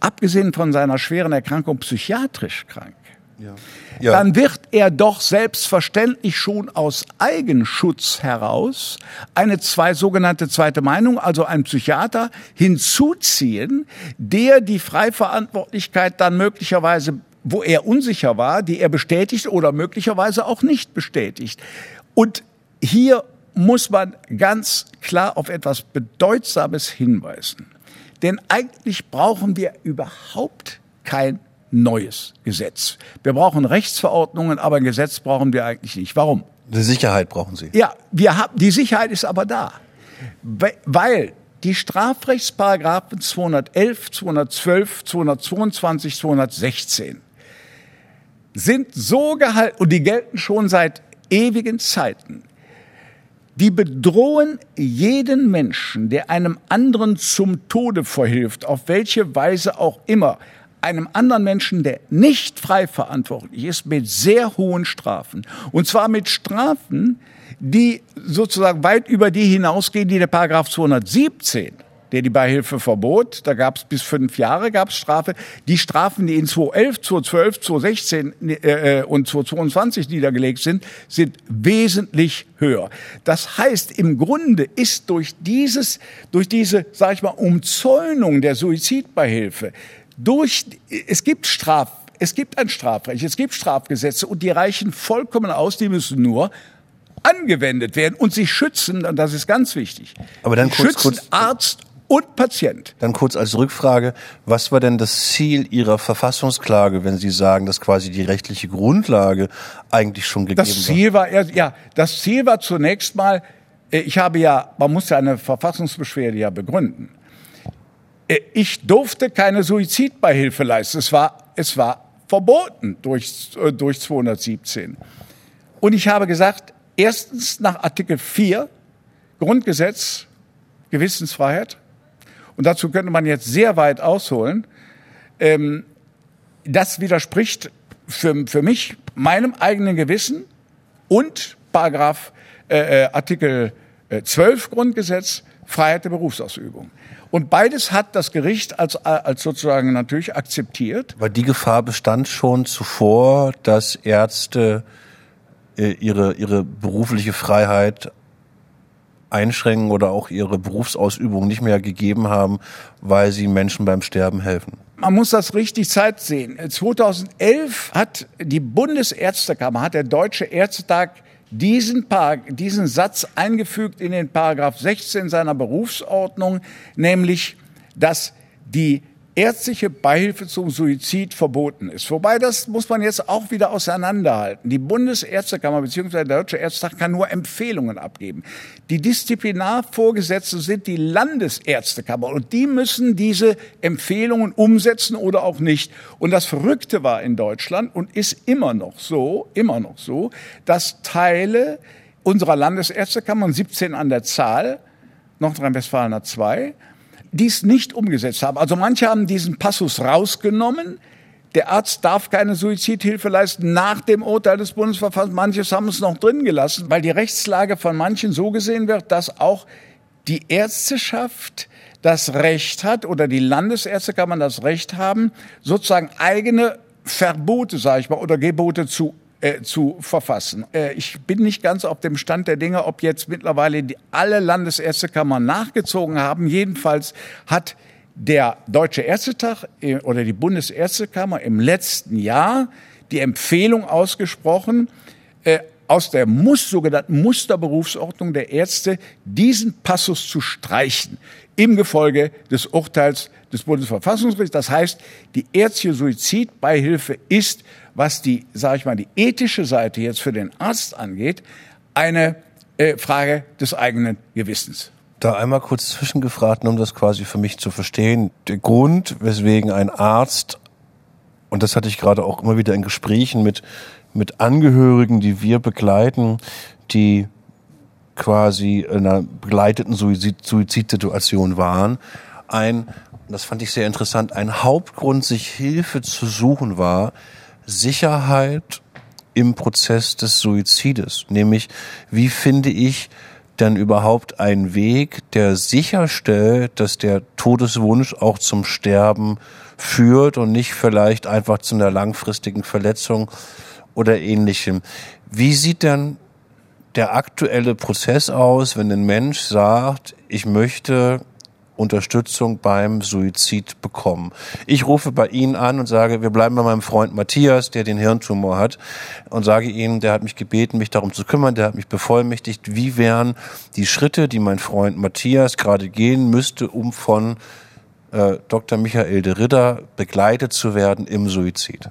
abgesehen von seiner schweren Erkrankung, psychiatrisch krank, ja. Ja. dann wird er doch selbstverständlich schon aus Eigenschutz heraus eine zwei, sogenannte zweite Meinung, also ein Psychiater hinzuziehen, der die Freiverantwortlichkeit dann möglicherweise wo er unsicher war, die er bestätigt oder möglicherweise auch nicht bestätigt. Und hier muss man ganz klar auf etwas Bedeutsames hinweisen. Denn eigentlich brauchen wir überhaupt kein neues Gesetz. Wir brauchen Rechtsverordnungen, aber ein Gesetz brauchen wir eigentlich nicht. Warum? Die Sicherheit brauchen Sie. Ja, wir haben, die Sicherheit ist aber da. Weil die Strafrechtsparagraphen 211, 212, 222, 216 sind so gehalten, und die gelten schon seit ewigen Zeiten, die bedrohen jeden Menschen, der einem anderen zum Tode verhilft, auf welche Weise auch immer, einem anderen Menschen, der nicht frei verantwortlich ist, mit sehr hohen Strafen. Und zwar mit Strafen, die sozusagen weit über die hinausgehen, die der Paragraph 217 der die Beihilfe verbot. Da gab es bis fünf Jahre gab es Strafe. Die Strafen, die in 2011, 2012, 2016 äh, und 2022 niedergelegt sind, sind wesentlich höher. Das heißt, im Grunde ist durch dieses, durch diese, sag ich mal, Umzäunung der Suizidbeihilfe, durch, es gibt Straf, es gibt ein Strafrecht, es gibt Strafgesetze und die reichen vollkommen aus, die müssen nur angewendet werden und sie schützen, und das ist ganz wichtig. Aber dann kurz, schützen kurz, Arzt und Patient. Dann kurz als Rückfrage, was war denn das Ziel Ihrer Verfassungsklage, wenn Sie sagen, dass quasi die rechtliche Grundlage eigentlich schon gegeben das Ziel war? war ja, das Ziel war zunächst mal, äh, ich habe ja, man muss ja eine Verfassungsbeschwerde ja begründen. Äh, ich durfte keine Suizidbeihilfe leisten. Es war, es war verboten durch, äh, durch 217. Und ich habe gesagt, erstens nach Artikel 4 Grundgesetz Gewissensfreiheit und dazu könnte man jetzt sehr weit ausholen, ähm, das widerspricht für, für mich meinem eigenen Gewissen und Paragraph äh, äh Artikel 12 äh, Grundgesetz Freiheit der Berufsausübung. Und beides hat das Gericht als, als sozusagen natürlich akzeptiert. Aber die Gefahr bestand schon zuvor, dass Ärzte äh, ihre, ihre berufliche Freiheit einschränken oder auch ihre Berufsausübung nicht mehr gegeben haben, weil sie Menschen beim Sterben helfen? Man muss das richtig Zeit sehen. 2011 hat die Bundesärztekammer, hat der Deutsche Ärztetag diesen, diesen Satz eingefügt in den Paragraph 16 seiner Berufsordnung, nämlich, dass die ärztliche Beihilfe zum Suizid verboten ist. Wobei das muss man jetzt auch wieder auseinanderhalten. Die Bundesärztekammer bzw. der Deutsche Ärztetag kann nur Empfehlungen abgeben. Die Disziplinarvorgesetzte sind die Landesärztekammer und die müssen diese Empfehlungen umsetzen oder auch nicht. Und das Verrückte war in Deutschland und ist immer noch so, immer noch so, dass Teile unserer Landesärztekammern, 17 an der Zahl, Nordrhein-Westfalen hat zwei, dies nicht umgesetzt haben. Also manche haben diesen Passus rausgenommen. Der Arzt darf keine Suizidhilfe leisten nach dem Urteil des Bundesverfassens. Manches haben es noch drin gelassen, weil die Rechtslage von manchen so gesehen wird, dass auch die Ärzteschaft das Recht hat oder die Landesärzte kann man das Recht haben, sozusagen eigene Verbote, sage ich mal, oder Gebote zu äh, zu verfassen. Äh, ich bin nicht ganz auf dem Stand der Dinge, ob jetzt mittlerweile die, alle Landesärztekammern nachgezogen haben. Jedenfalls hat der Deutsche Ärztetag äh, oder die Bundesärztekammer im letzten Jahr die Empfehlung ausgesprochen, äh, aus der Muss, sogenannten Musterberufsordnung der Ärzte diesen Passus zu streichen im Gefolge des Urteils des Bundesverfassungsgerichts. Das heißt, die ärztliche Suizidbeihilfe ist was die, sage ich mal, die ethische Seite jetzt für den Arzt angeht, eine äh, Frage des eigenen Gewissens. Da einmal kurz zwischengefragt, um das quasi für mich zu verstehen. Der Grund, weswegen ein Arzt, und das hatte ich gerade auch immer wieder in Gesprächen mit, mit Angehörigen, die wir begleiten, die quasi in einer begleiteten Suizid Suizidsituation waren, ein, das fand ich sehr interessant, ein Hauptgrund, sich Hilfe zu suchen war, Sicherheit im Prozess des Suizides. Nämlich, wie finde ich denn überhaupt einen Weg, der sicherstellt, dass der Todeswunsch auch zum Sterben führt und nicht vielleicht einfach zu einer langfristigen Verletzung oder ähnlichem. Wie sieht denn der aktuelle Prozess aus, wenn ein Mensch sagt, ich möchte Unterstützung beim Suizid bekommen. Ich rufe bei Ihnen an und sage, wir bleiben bei meinem Freund Matthias, der den Hirntumor hat, und sage ihm, der hat mich gebeten, mich darum zu kümmern, der hat mich bevollmächtigt, wie wären die Schritte, die mein Freund Matthias gerade gehen müsste, um von äh, Dr. Michael de Ritter begleitet zu werden im Suizid.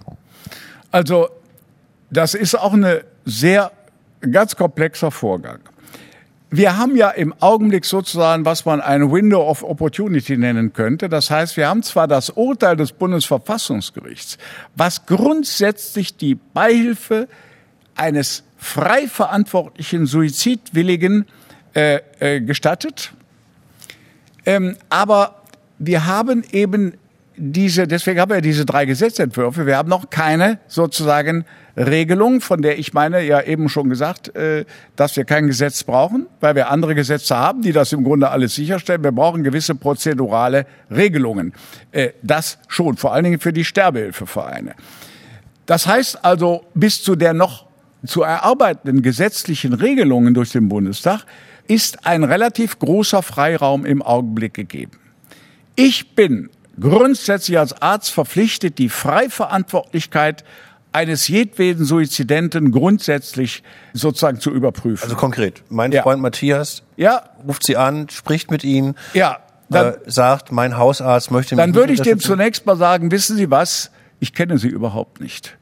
Also, das ist auch eine sehr ganz komplexer Vorgang wir haben ja im Augenblick sozusagen, was man ein Window of Opportunity nennen könnte. Das heißt, wir haben zwar das Urteil des Bundesverfassungsgerichts, was grundsätzlich die Beihilfe eines frei verantwortlichen Suizidwilligen äh, äh, gestattet, ähm, aber wir haben eben diese, deswegen haben wir diese drei Gesetzentwürfe. Wir haben noch keine sozusagen Regelung, von der ich meine, ja eben schon gesagt, äh, dass wir kein Gesetz brauchen, weil wir andere Gesetze haben, die das im Grunde alles sicherstellen. Wir brauchen gewisse prozedurale Regelungen. Äh, das schon, vor allen Dingen für die Sterbehilfevereine. Das heißt also, bis zu der noch zu erarbeitenden gesetzlichen Regelungen durch den Bundestag ist ein relativ großer Freiraum im Augenblick gegeben. Ich bin grundsätzlich als Arzt verpflichtet, die Freiverantwortlichkeit eines jedweden Suizidenten grundsätzlich sozusagen zu überprüfen. Also konkret, mein ja. Freund Matthias ja. ruft Sie an, spricht mit Ihnen, ja, dann, äh, sagt, mein Hausarzt möchte mich... Dann würde ich dem zunächst mal sagen, wissen Sie was, ich kenne Sie überhaupt nicht.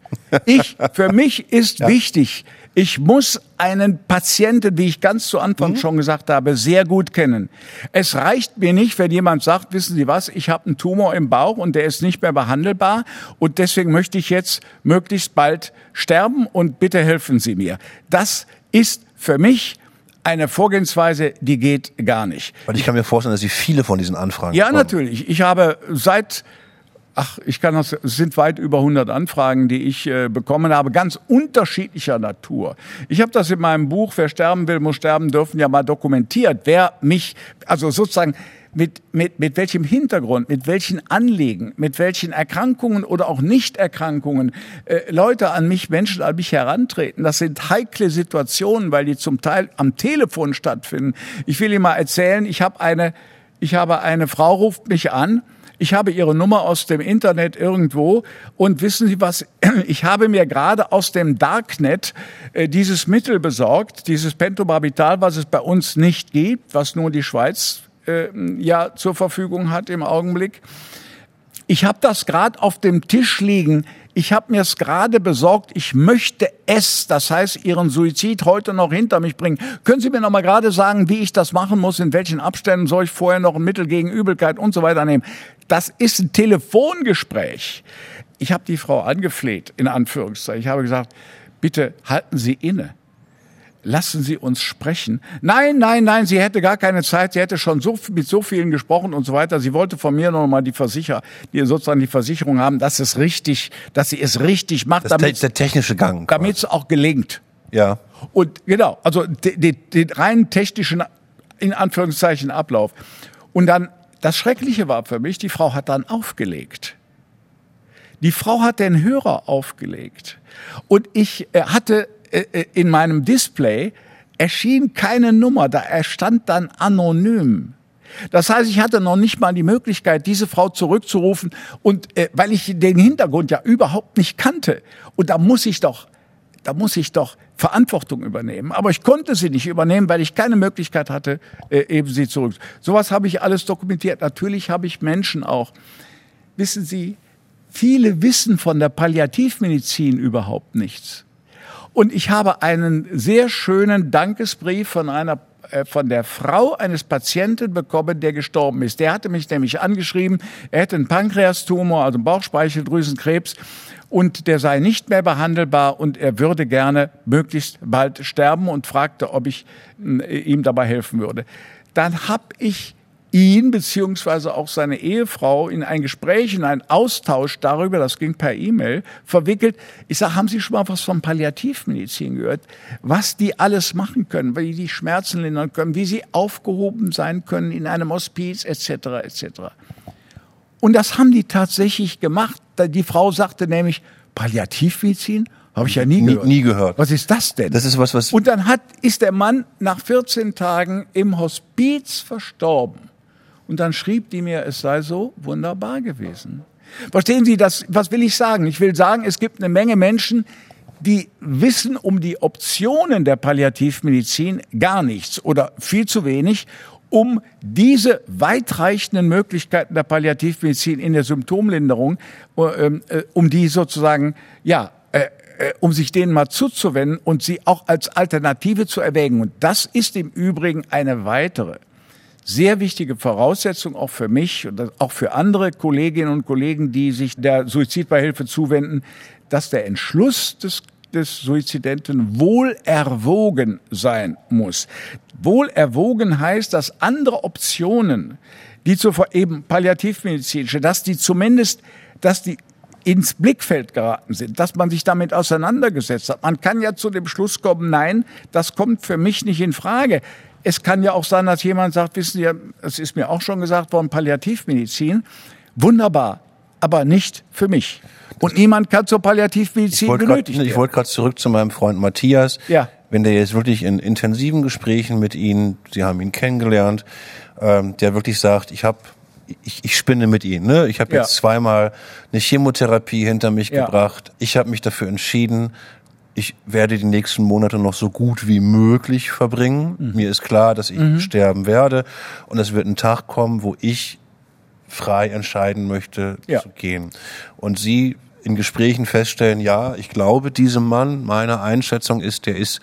Ich, für mich ist ja. wichtig, ich muss einen Patienten, wie ich ganz zu Anfang mhm. schon gesagt habe, sehr gut kennen. Es reicht mir nicht, wenn jemand sagt, wissen Sie was, ich habe einen Tumor im Bauch und der ist nicht mehr behandelbar und deswegen möchte ich jetzt möglichst bald sterben und bitte helfen Sie mir. Das ist für mich eine Vorgehensweise, die geht gar nicht. Weil ich kann mir vorstellen, dass Sie viele von diesen Anfragen Ja, bekommen. natürlich. Ich habe seit Ach, ich kann das, es sind weit über 100 Anfragen, die ich äh, bekommen habe, ganz unterschiedlicher Natur. Ich habe das in meinem Buch Wer sterben will, muss sterben dürfen ja mal dokumentiert, wer mich, also sozusagen mit, mit, mit welchem Hintergrund, mit welchen Anliegen, mit welchen Erkrankungen oder auch Nichterkrankungen äh, Leute an mich, Menschen an mich herantreten. Das sind heikle Situationen, weil die zum Teil am Telefon stattfinden. Ich will Ihnen mal erzählen, ich habe eine, ich habe eine Frau ruft mich an, ich habe Ihre Nummer aus dem Internet irgendwo und wissen Sie was? Ich habe mir gerade aus dem Darknet äh, dieses Mittel besorgt, dieses Pentobarbital, was es bei uns nicht gibt, was nur die Schweiz äh, ja zur Verfügung hat im Augenblick. Ich habe das gerade auf dem Tisch liegen ich habe mir es gerade besorgt, ich möchte es, das heißt Ihren Suizid heute noch hinter mich bringen. Können Sie mir noch mal gerade sagen, wie ich das machen muss, in welchen Abständen soll ich vorher noch ein Mittel gegen Übelkeit und so weiter nehmen? Das ist ein Telefongespräch. Ich habe die Frau angefleht, in Anführungszeichen. Ich habe gesagt, bitte halten Sie inne lassen Sie uns sprechen. Nein, nein, nein, sie hätte gar keine Zeit, sie hätte schon so, mit so vielen gesprochen und so weiter. Sie wollte von mir noch mal die Versicher, die sozusagen die Versicherung haben, dass es richtig, dass sie es richtig macht. Das damit, der technische Gang. Damit es auch gelingt. Ja. Und genau, also den rein technischen, in Anführungszeichen, Ablauf. Und dann, das Schreckliche war für mich, die Frau hat dann aufgelegt. Die Frau hat den Hörer aufgelegt. Und ich äh, hatte in meinem Display erschien keine Nummer, da erstand dann anonym. Das heißt, ich hatte noch nicht mal die Möglichkeit, diese Frau zurückzurufen und äh, weil ich den Hintergrund ja überhaupt nicht kannte und da muss ich doch da muss ich doch Verantwortung übernehmen. Aber ich konnte sie nicht übernehmen, weil ich keine Möglichkeit hatte, äh, eben sie zurück. Sowas habe ich alles dokumentiert. Natürlich habe ich Menschen auch. Wissen Sie, viele wissen von der Palliativmedizin überhaupt nichts. Und ich habe einen sehr schönen Dankesbrief von einer äh, von der Frau eines Patienten bekommen, der gestorben ist. Der hatte mich nämlich angeschrieben, er hätte einen Pankreastumor, also einen Bauchspeicheldrüsenkrebs und der sei nicht mehr behandelbar und er würde gerne möglichst bald sterben und fragte, ob ich äh, ihm dabei helfen würde. Dann habe ich ihn beziehungsweise auch seine Ehefrau in ein Gespräch, in einen Austausch darüber, das ging per E-Mail, verwickelt. Ich sage, haben Sie schon mal was von Palliativmedizin gehört? Was die alles machen können, wie die Schmerzen lindern können, wie sie aufgehoben sein können in einem Hospiz etc. etc. Und das haben die tatsächlich gemacht. Die Frau sagte nämlich, Palliativmedizin? Habe ich ja nie gehört. Nie, nie, gehört. Was ist das denn? Das ist was, was. Und dann hat, ist der Mann nach 14 Tagen im Hospiz verstorben. Und dann schrieb die mir, es sei so wunderbar gewesen. Verstehen Sie das? Was will ich sagen? Ich will sagen, es gibt eine Menge Menschen, die wissen um die Optionen der Palliativmedizin gar nichts oder viel zu wenig, um diese weitreichenden Möglichkeiten der Palliativmedizin in der Symptomlinderung, äh, äh, um die sozusagen, ja, äh, um sich denen mal zuzuwenden und sie auch als Alternative zu erwägen. Und das ist im Übrigen eine weitere sehr wichtige Voraussetzung auch für mich und auch für andere Kolleginnen und Kollegen, die sich der Suizidbeihilfe zuwenden, dass der Entschluss des des Suizidenten wohl erwogen sein muss. Wohl erwogen heißt, dass andere Optionen, die zu eben palliativmedizinische, dass die zumindest, dass die ins Blickfeld geraten sind, dass man sich damit auseinandergesetzt hat. Man kann ja zu dem Schluss kommen, nein, das kommt für mich nicht in Frage. Es kann ja auch sein, dass jemand sagt, wissen Sie, es ist mir auch schon gesagt worden, Palliativmedizin, wunderbar, aber nicht für mich. Und niemand kann zur Palliativmedizin benötigt grad, Ich wollte gerade zurück zu meinem Freund Matthias. Ja. Wenn der jetzt wirklich in intensiven Gesprächen mit Ihnen, Sie haben ihn kennengelernt, ähm, der wirklich sagt, ich habe ich, ich spinne mit Ihnen. Ne? Ich habe jetzt ja. zweimal eine Chemotherapie hinter mich ja. gebracht. Ich habe mich dafür entschieden, ich werde die nächsten Monate noch so gut wie möglich verbringen. Mhm. Mir ist klar, dass ich mhm. sterben werde. Und es wird ein Tag kommen, wo ich frei entscheiden möchte ja. zu gehen. Und Sie in Gesprächen feststellen, ja, ich glaube diesem Mann, meine Einschätzung ist, der ist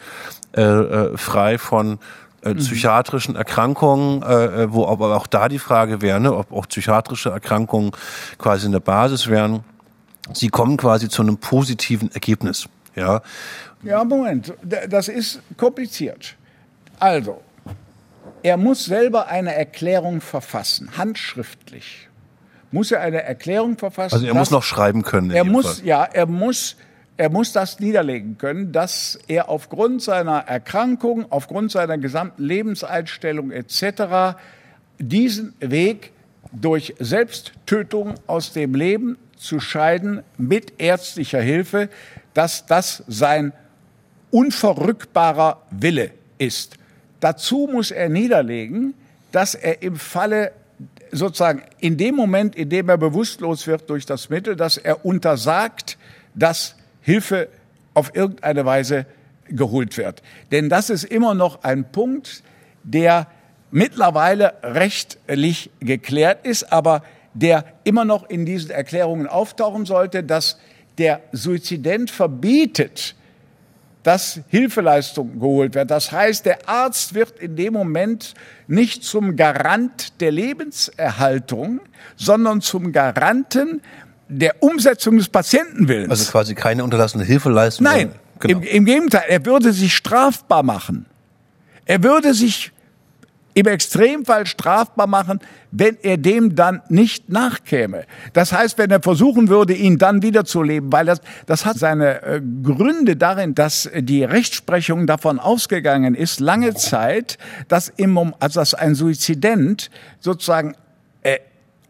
äh, äh, frei von äh, mhm. psychiatrischen Erkrankungen, äh, äh, wo aber auch da die Frage wäre, ne, ob auch psychiatrische Erkrankungen quasi in der Basis wären. Sie kommen quasi zu einem positiven Ergebnis. Ja, ja Moment, das ist kompliziert. Also, er muss selber eine Erklärung verfassen, handschriftlich. Muss er eine Erklärung verfassen? Also er muss noch schreiben können. Er muss, Fall. ja, er muss, er muss das niederlegen können, dass er aufgrund seiner Erkrankung, aufgrund seiner gesamten Lebenseinstellung etc. diesen Weg durch Selbsttötung aus dem Leben zu scheiden mit ärztlicher Hilfe, dass das sein unverrückbarer Wille ist. Dazu muss er niederlegen, dass er im Falle sozusagen in dem Moment, in dem er bewusstlos wird durch das Mittel, dass er untersagt, dass Hilfe auf irgendeine Weise geholt wird. Denn das ist immer noch ein Punkt, der mittlerweile rechtlich geklärt ist, aber der immer noch in diesen Erklärungen auftauchen sollte, dass der Suizident verbietet, dass Hilfeleistung geholt wird. Das heißt, der Arzt wird in dem Moment nicht zum Garant der Lebenserhaltung, sondern zum Garanten der Umsetzung des Patientenwillens. Also quasi keine unterlassene Hilfeleistung. Nein, genau. im, im Gegenteil, er würde sich strafbar machen. Er würde sich im Extremfall strafbar machen, wenn er dem dann nicht nachkäme. Das heißt, wenn er versuchen würde, ihn dann wiederzuleben, weil das, das hat seine äh, Gründe darin, dass die Rechtsprechung davon ausgegangen ist, lange Zeit, dass, im, also dass ein Suizident sozusagen äh,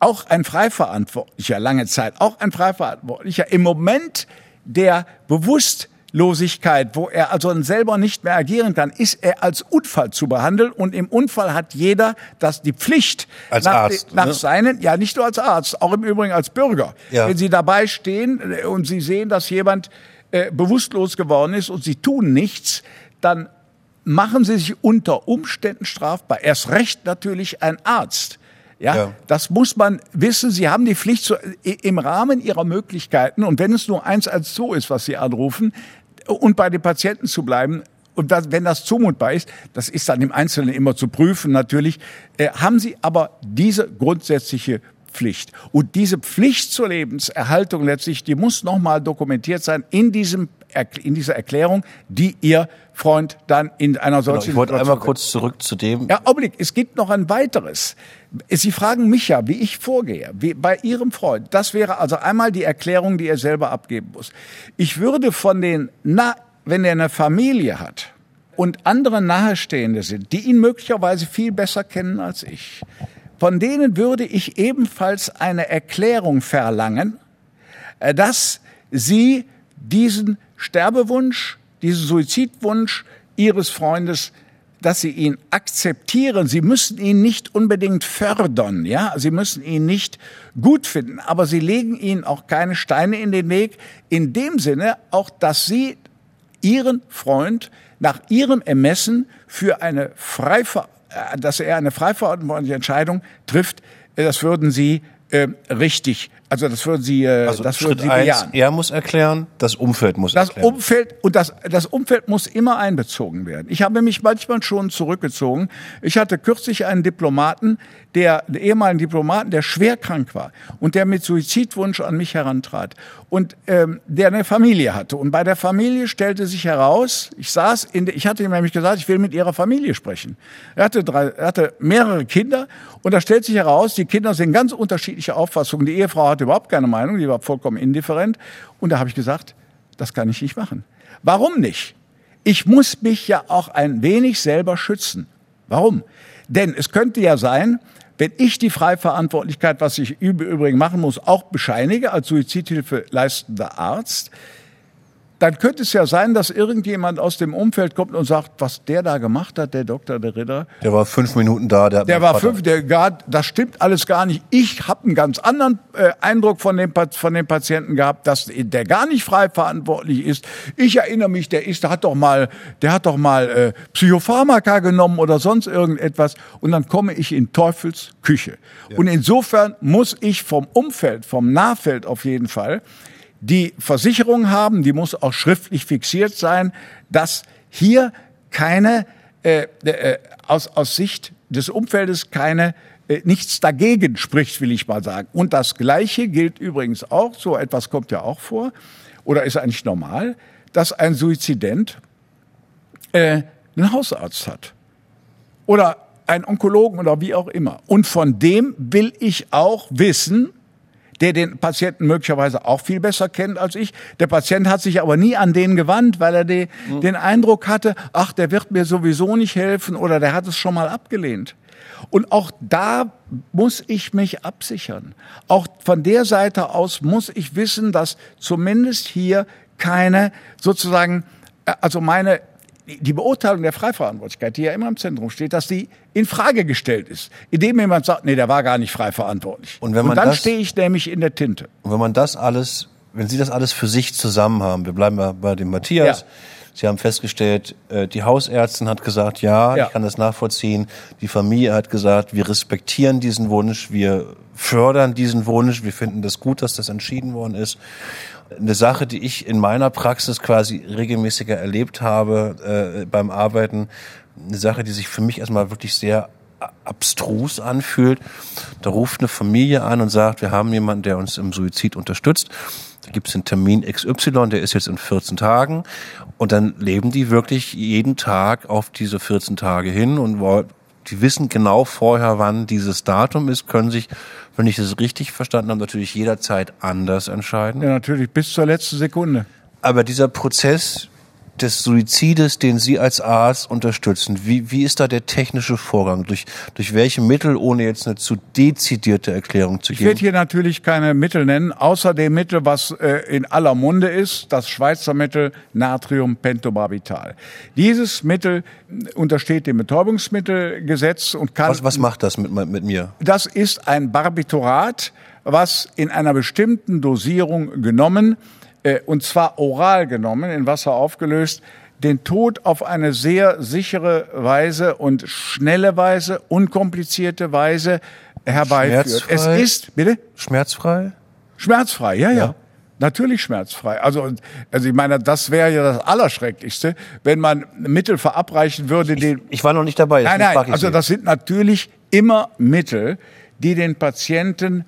auch ein Freiverantwortlicher, lange Zeit, auch ein Freiverantwortlicher, im Moment der bewusst Losigkeit, wo er also selber nicht mehr agieren kann, ist er als Unfall zu behandeln und im Unfall hat jeder das die Pflicht als nach, Arzt, nach ne? seinen ja nicht nur als Arzt, auch im Übrigen als Bürger, ja. wenn Sie dabei stehen äh, und Sie sehen, dass jemand äh, bewusstlos geworden ist und Sie tun nichts, dann machen Sie sich unter Umständen strafbar. Erst recht natürlich ein Arzt. Ja, ja, das muss man wissen. Sie haben die Pflicht zu, im Rahmen Ihrer Möglichkeiten und wenn es nur eins als so ist, was Sie anrufen, und bei den Patienten zu bleiben. Und das, wenn das zumutbar ist, das ist dann im Einzelnen immer zu prüfen natürlich, äh, haben Sie aber diese grundsätzliche Pflicht. Und diese Pflicht zur Lebenserhaltung letztlich, die muss nochmal dokumentiert sein in diesem in dieser Erklärung, die Ihr Freund dann in einer solchen genau, Ich wollte einmal kurz zurück zu dem. Ja, Augenblick, es gibt noch ein weiteres. Sie fragen mich ja, wie ich vorgehe, wie bei Ihrem Freund. Das wäre also einmal die Erklärung, die er selber abgeben muss. Ich würde von den, na, wenn er eine Familie hat und andere Nahestehende sind, die ihn möglicherweise viel besser kennen als ich, von denen würde ich ebenfalls eine Erklärung verlangen, äh, dass sie diesen Sterbewunsch, diesen Suizidwunsch Ihres Freundes, dass Sie ihn akzeptieren. Sie müssen ihn nicht unbedingt fördern, ja. Sie müssen ihn nicht gut finden, aber Sie legen ihnen auch keine Steine in den Weg. In dem Sinne auch, dass Sie Ihren Freund nach Ihrem Ermessen für eine Freiver dass er eine frei verantwortliche Entscheidung trifft, das würden Sie äh, richtig Also das würden Sie, äh, Also das würden Schritt Sie eins, bejahen. er muss erklären, das Umfeld muss Das erklären. Umfeld und das, das Umfeld muss immer einbezogen werden. Ich habe mich manchmal schon zurückgezogen. Ich hatte kürzlich einen Diplomaten, der, einen ehemaligen Diplomaten, der schwer krank war und der mit Suizidwunsch an mich herantrat und ähm, der eine Familie hatte. Und bei der Familie stellte sich heraus, ich saß in der, ich hatte ihm nämlich gesagt, ich will mit ihrer Familie sprechen. Er hatte drei, er hatte mehrere Kinder und da stellt sich heraus, die Kinder sind ganz unterschiedliche Auffassungen. Die Ehefrau hatte überhaupt keine Meinung, die war vollkommen indifferent. Und da habe ich gesagt, das kann ich nicht machen. Warum nicht? Ich muss mich ja auch ein wenig selber schützen. Warum? Denn es könnte ja sein, wenn ich die Freiverantwortlichkeit, was ich im Übrigen machen muss, auch bescheinige als Suizidhilfe leistender Arzt, dann könnte es ja sein, dass irgendjemand aus dem Umfeld kommt und sagt, was der da gemacht hat, der Doktor, der Ritter, Der war fünf Minuten da. Der, hat der war Vater- fünf, der gar, das stimmt alles gar nicht. Ich habe einen ganz anderen äh, Eindruck von dem, von dem Patienten gehabt, dass der gar nicht frei verantwortlich ist. Ich erinnere mich, der ist, der hat doch mal, der hat doch mal äh, Psychopharmaka genommen oder sonst irgendetwas. Und dann komme ich in Teufels Küche. Und insofern muss ich vom Umfeld, vom Nahfeld auf jeden Fall, die Versicherung haben, die muss auch schriftlich fixiert sein, dass hier keine äh, äh, aus, aus Sicht des Umfeldes keine äh, nichts dagegen spricht, will ich mal sagen. Und das Gleiche gilt übrigens auch, so etwas kommt ja auch vor, oder ist eigentlich normal, dass ein Suizident äh, einen Hausarzt hat oder einen Onkologen oder wie auch immer. Und von dem will ich auch wissen, der den Patienten möglicherweise auch viel besser kennt als ich. Der Patient hat sich aber nie an den gewandt, weil er die, den Eindruck hatte, ach, der wird mir sowieso nicht helfen oder der hat es schon mal abgelehnt. Und auch da muss ich mich absichern. Auch von der Seite aus muss ich wissen, dass zumindest hier keine sozusagen, äh, also meine die Beurteilung der Freiverantwortlichkeit, die ja immer im Zentrum steht, dass die in Frage gestellt ist, indem jemand sagt, nee, der war gar nicht frei verantwortlich. Und wenn man dann das- stehe ich nämlich in der Tinte. Und wenn man das alles, wenn Sie das alles für sich zusammen haben, wir bleiben bei dem Matthias. Ja. Sie haben festgestellt, äh, die Hausärztin hat gesagt, ja, Ja. ich kann das nachvollziehen. Die Familie hat gesagt, wir respektieren diesen Wunsch, wir fördern diesen Wunsch, wir finden das gut, dass das entschieden worden ist. Eine Sache, die ich in meiner Praxis quasi regelmäßiger erlebt habe äh, beim Arbeiten, eine Sache, die sich für mich erstmal wirklich sehr abstrus anfühlt. Da ruft eine Familie an und sagt, wir haben jemanden, der uns im Suizid unterstützt. Da gibt es einen Termin XY, der ist jetzt in 14 Tagen. Und dann leben die wirklich jeden Tag auf diese 14 Tage hin und die wissen genau vorher, wann dieses Datum ist, können sich, wenn ich das richtig verstanden habe, natürlich jederzeit anders entscheiden. Ja, natürlich, bis zur letzten Sekunde. Aber dieser Prozess des Suizides, den Sie als Arzt unterstützen, wie, wie ist da der technische Vorgang? Durch, durch welche Mittel, ohne jetzt eine zu dezidierte Erklärung zu Ich werde geben? hier natürlich keine Mittel nennen, außer dem Mittel, was äh, in aller Munde ist, das Schweizer Mittel Natriumpentobarbital. Dieses Mittel äh, untersteht dem Betäubungsmittelgesetz und kann Was, was macht das mit, mit mir? Das ist ein Barbiturat, was in einer bestimmten Dosierung genommen, äh, und zwar oral genommen, in Wasser aufgelöst, den Tod auf eine sehr sichere Weise und schnelle Weise, unkomplizierte Weise herbeiführt. Es ist, bitte? Schmerzfrei? Schmerzfrei, ja, ja. Ja. Natürlich schmerzfrei. Also, also ich meine, das wäre ja das Allerschrecklichste, wenn man Mittel verabreichen würde, die Ich war noch nicht dabei. Nein, nein, ich also das sind natürlich immer Mittel, die den Patienten,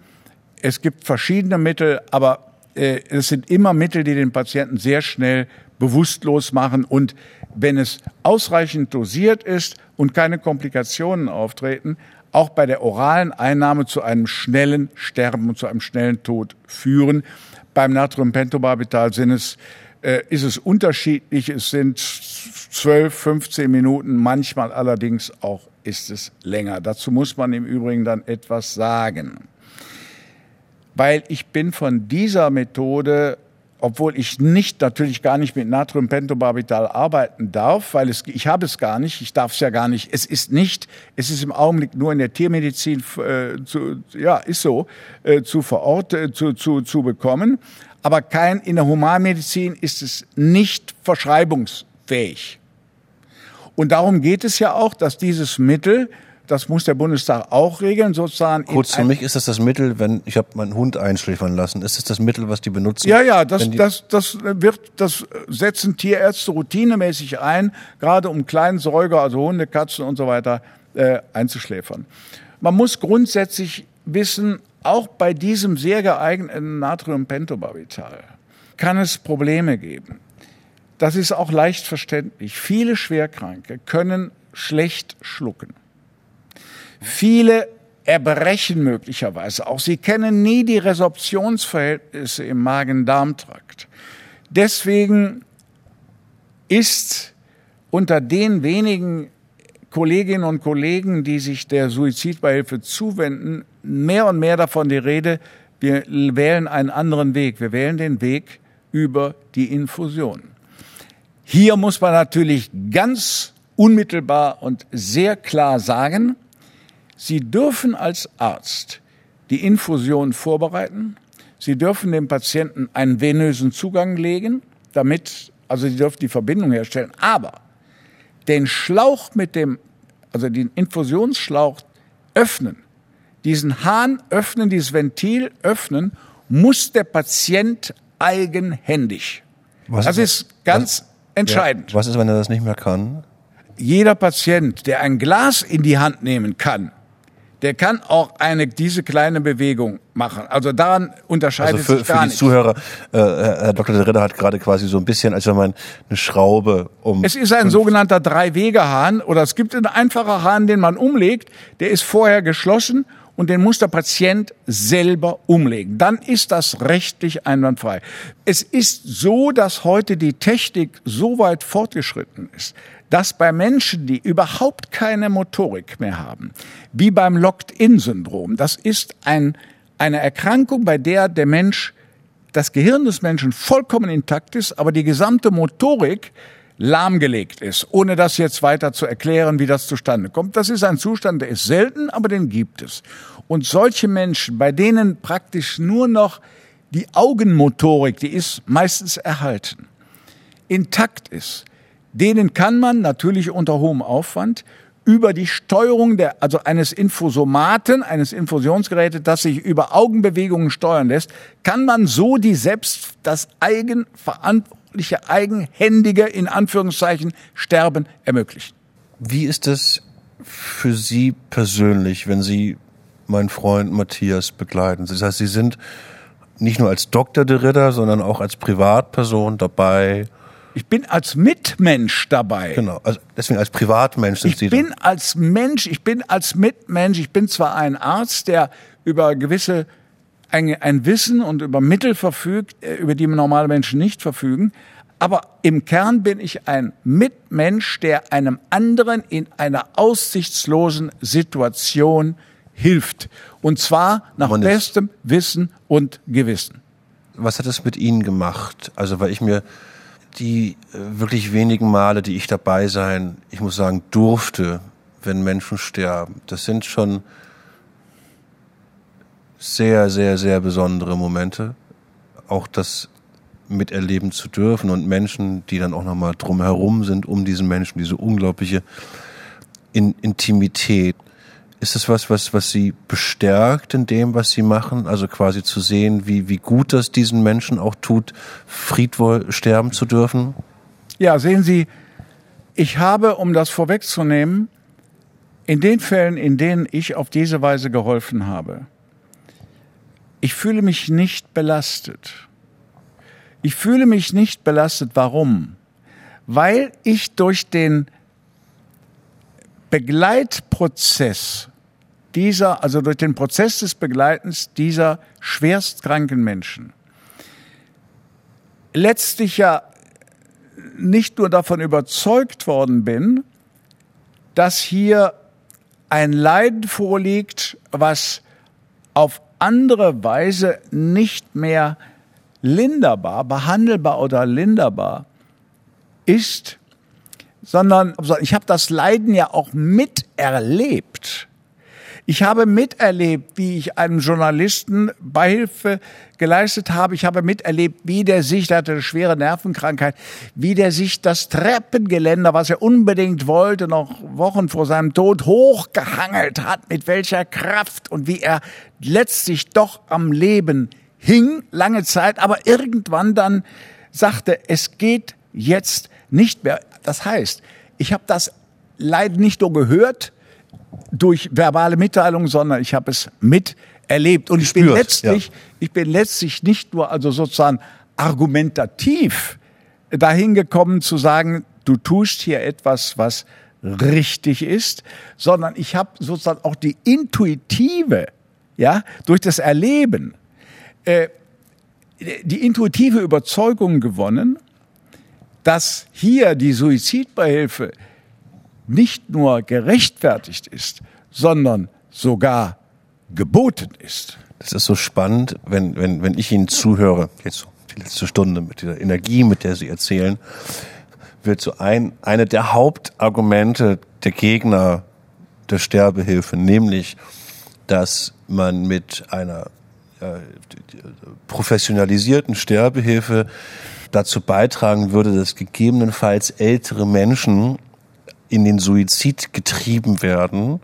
es gibt verschiedene Mittel, aber es sind immer Mittel, die den Patienten sehr schnell bewusstlos machen und wenn es ausreichend dosiert ist und keine Komplikationen auftreten, auch bei der oralen Einnahme zu einem schnellen Sterben und zu einem schnellen Tod führen. Beim Natriumpentobarbital sind es, äh, ist es unterschiedlich. Es sind 12, 15 Minuten, manchmal allerdings auch ist es länger. Dazu muss man im Übrigen dann etwas sagen. Weil ich bin von dieser Methode, obwohl ich nicht, natürlich gar nicht mit Natriumpentobarbital arbeiten darf, weil es, ich habe es gar nicht, ich darf es ja gar nicht, es ist nicht, es ist im Augenblick nur in der Tiermedizin, äh, zu, ja, ist so, äh, zu verorten, zu, zu, zu bekommen. Aber kein, in der Humanmedizin ist es nicht verschreibungsfähig. Und darum geht es ja auch, dass dieses Mittel das muss der Bundestag auch regeln, sozusagen. Kurz für mich ist das das Mittel, wenn ich habe meinen Hund einschläfern lassen. Ist das das Mittel, was die benutzen? Ja, ja, das, das, das wird, das setzen Tierärzte routinemäßig ein, gerade um kleinen Säuger, also Hunde, Katzen und so weiter, äh, einzuschläfern. Man muss grundsätzlich wissen, auch bei diesem sehr geeigneten Natriumpentobarbital kann es Probleme geben. Das ist auch leicht verständlich. Viele Schwerkranke können schlecht schlucken. Viele erbrechen möglicherweise auch. Sie kennen nie die Resorptionsverhältnisse im Magen-Darm-Trakt. Deswegen ist unter den wenigen Kolleginnen und Kollegen, die sich der Suizidbeihilfe zuwenden, mehr und mehr davon die Rede, wir wählen einen anderen Weg. Wir wählen den Weg über die Infusion. Hier muss man natürlich ganz unmittelbar und sehr klar sagen, Sie dürfen als Arzt die Infusion vorbereiten. Sie dürfen dem Patienten einen venösen Zugang legen, damit, also Sie dürfen die Verbindung herstellen. Aber den Schlauch mit dem, also den Infusionsschlauch öffnen, diesen Hahn öffnen, dieses Ventil öffnen, muss der Patient eigenhändig. Was das ist, ganz was, entscheidend. Ja, was ist, wenn er das nicht mehr kann? Jeder Patient, der ein Glas in die Hand nehmen kann, der kann auch eine diese kleine Bewegung machen. Also daran unterscheidet also für, sich gar für die nichts. Zuhörer, äh, Herr Dr. Ritter hat gerade quasi so ein bisschen, als wenn man eine Schraube um. Es ist ein sogenannter Drei-Wege-Hahn oder es gibt einen einfachen Hahn, den man umlegt. Der ist vorher geschlossen und den muss der Patient selber umlegen. Dann ist das rechtlich einwandfrei. Es ist so, dass heute die Technik so weit fortgeschritten ist, dass bei Menschen, die überhaupt keine Motorik mehr haben, wie beim Locked-in-Syndrom, das ist ein, eine Erkrankung, bei der der Mensch, das Gehirn des Menschen vollkommen intakt ist, aber die gesamte Motorik lahmgelegt ist, ohne das jetzt weiter zu erklären, wie das zustande kommt. Das ist ein Zustand, der ist selten, aber den gibt es. Und solche Menschen, bei denen praktisch nur noch die Augenmotorik, die ist meistens erhalten, intakt ist, denen kann man natürlich unter hohem Aufwand über die Steuerung der, also eines Infosomaten, eines Infusionsgerätes, das sich über Augenbewegungen steuern lässt, kann man so die selbst, das eigenverantwortliche, eigenhändige, in Anführungszeichen, Sterben ermöglichen. Wie ist es für Sie persönlich, wenn Sie meinen Freund Matthias begleiten? Das heißt, Sie sind nicht nur als Doktor der Ritter, sondern auch als Privatperson dabei, ich bin als Mitmensch dabei. Genau, also deswegen als Privatmensch sind ich Sie. Ich bin als Mensch, ich bin als Mitmensch, ich bin zwar ein Arzt, der über gewisse ein, ein Wissen und über Mittel verfügt, äh, über die normale Menschen nicht verfügen, aber im Kern bin ich ein Mitmensch, der einem anderen in einer aussichtslosen Situation hilft. Und zwar nach bestem Wissen und Gewissen. Was hat es mit Ihnen gemacht? Also, weil ich mir die äh, wirklich wenigen Male, die ich dabei sein, ich muss sagen, durfte, wenn Menschen sterben, das sind schon sehr, sehr, sehr besondere Momente. Auch das miterleben zu dürfen und Menschen, die dann auch nochmal drumherum sind, um diesen Menschen, diese unglaubliche In Intimität. Ist das was, was, was Sie bestärkt in dem, was Sie machen? Also quasi zu sehen, wie, wie gut das diesen Menschen auch tut, friedvoll sterben zu dürfen? Ja, sehen Sie, ich habe, um das vorwegzunehmen, in den Fällen, in denen ich auf diese Weise geholfen habe, ich fühle mich nicht belastet. Ich fühle mich nicht belastet. Warum? Weil ich durch den Begleitprozess dieser, also durch den Prozess des Begleitens dieser schwerstkranken Menschen, letztlich ja nicht nur davon überzeugt worden bin, dass hier ein Leiden vorliegt, was auf andere Weise nicht mehr linderbar, behandelbar oder linderbar ist, sondern ich habe das Leiden ja auch miterlebt. Ich habe miterlebt, wie ich einem Journalisten Beihilfe geleistet habe. Ich habe miterlebt, wie der sich, der hatte eine schwere Nervenkrankheit, wie der sich das Treppengeländer, was er unbedingt wollte, noch Wochen vor seinem Tod hochgehangelt hat, mit welcher Kraft und wie er letztlich doch am Leben hing, lange Zeit, aber irgendwann dann sagte, es geht jetzt nicht mehr. Das heißt, ich habe das leider nicht nur gehört, durch verbale Mitteilungen, sondern ich habe es miterlebt. Und ich bin letztlich, ja. ich bin letztlich nicht nur also sozusagen argumentativ dahin gekommen zu sagen, du tust hier etwas, was richtig ist, sondern ich habe sozusagen auch die intuitive, ja, durch das Erleben, äh, die intuitive Überzeugung gewonnen, dass hier die Suizidbeihilfe nicht nur gerechtfertigt ist, sondern sogar geboten ist. Das ist so spannend, wenn, wenn, wenn ich Ihnen zuhöre, jetzt die letzte Stunde mit dieser Energie, mit der Sie erzählen, wird so ein, eine der Hauptargumente der Gegner der Sterbehilfe, nämlich, dass man mit einer äh, professionalisierten Sterbehilfe dazu beitragen würde, dass gegebenenfalls ältere Menschen in den Suizid getrieben werden.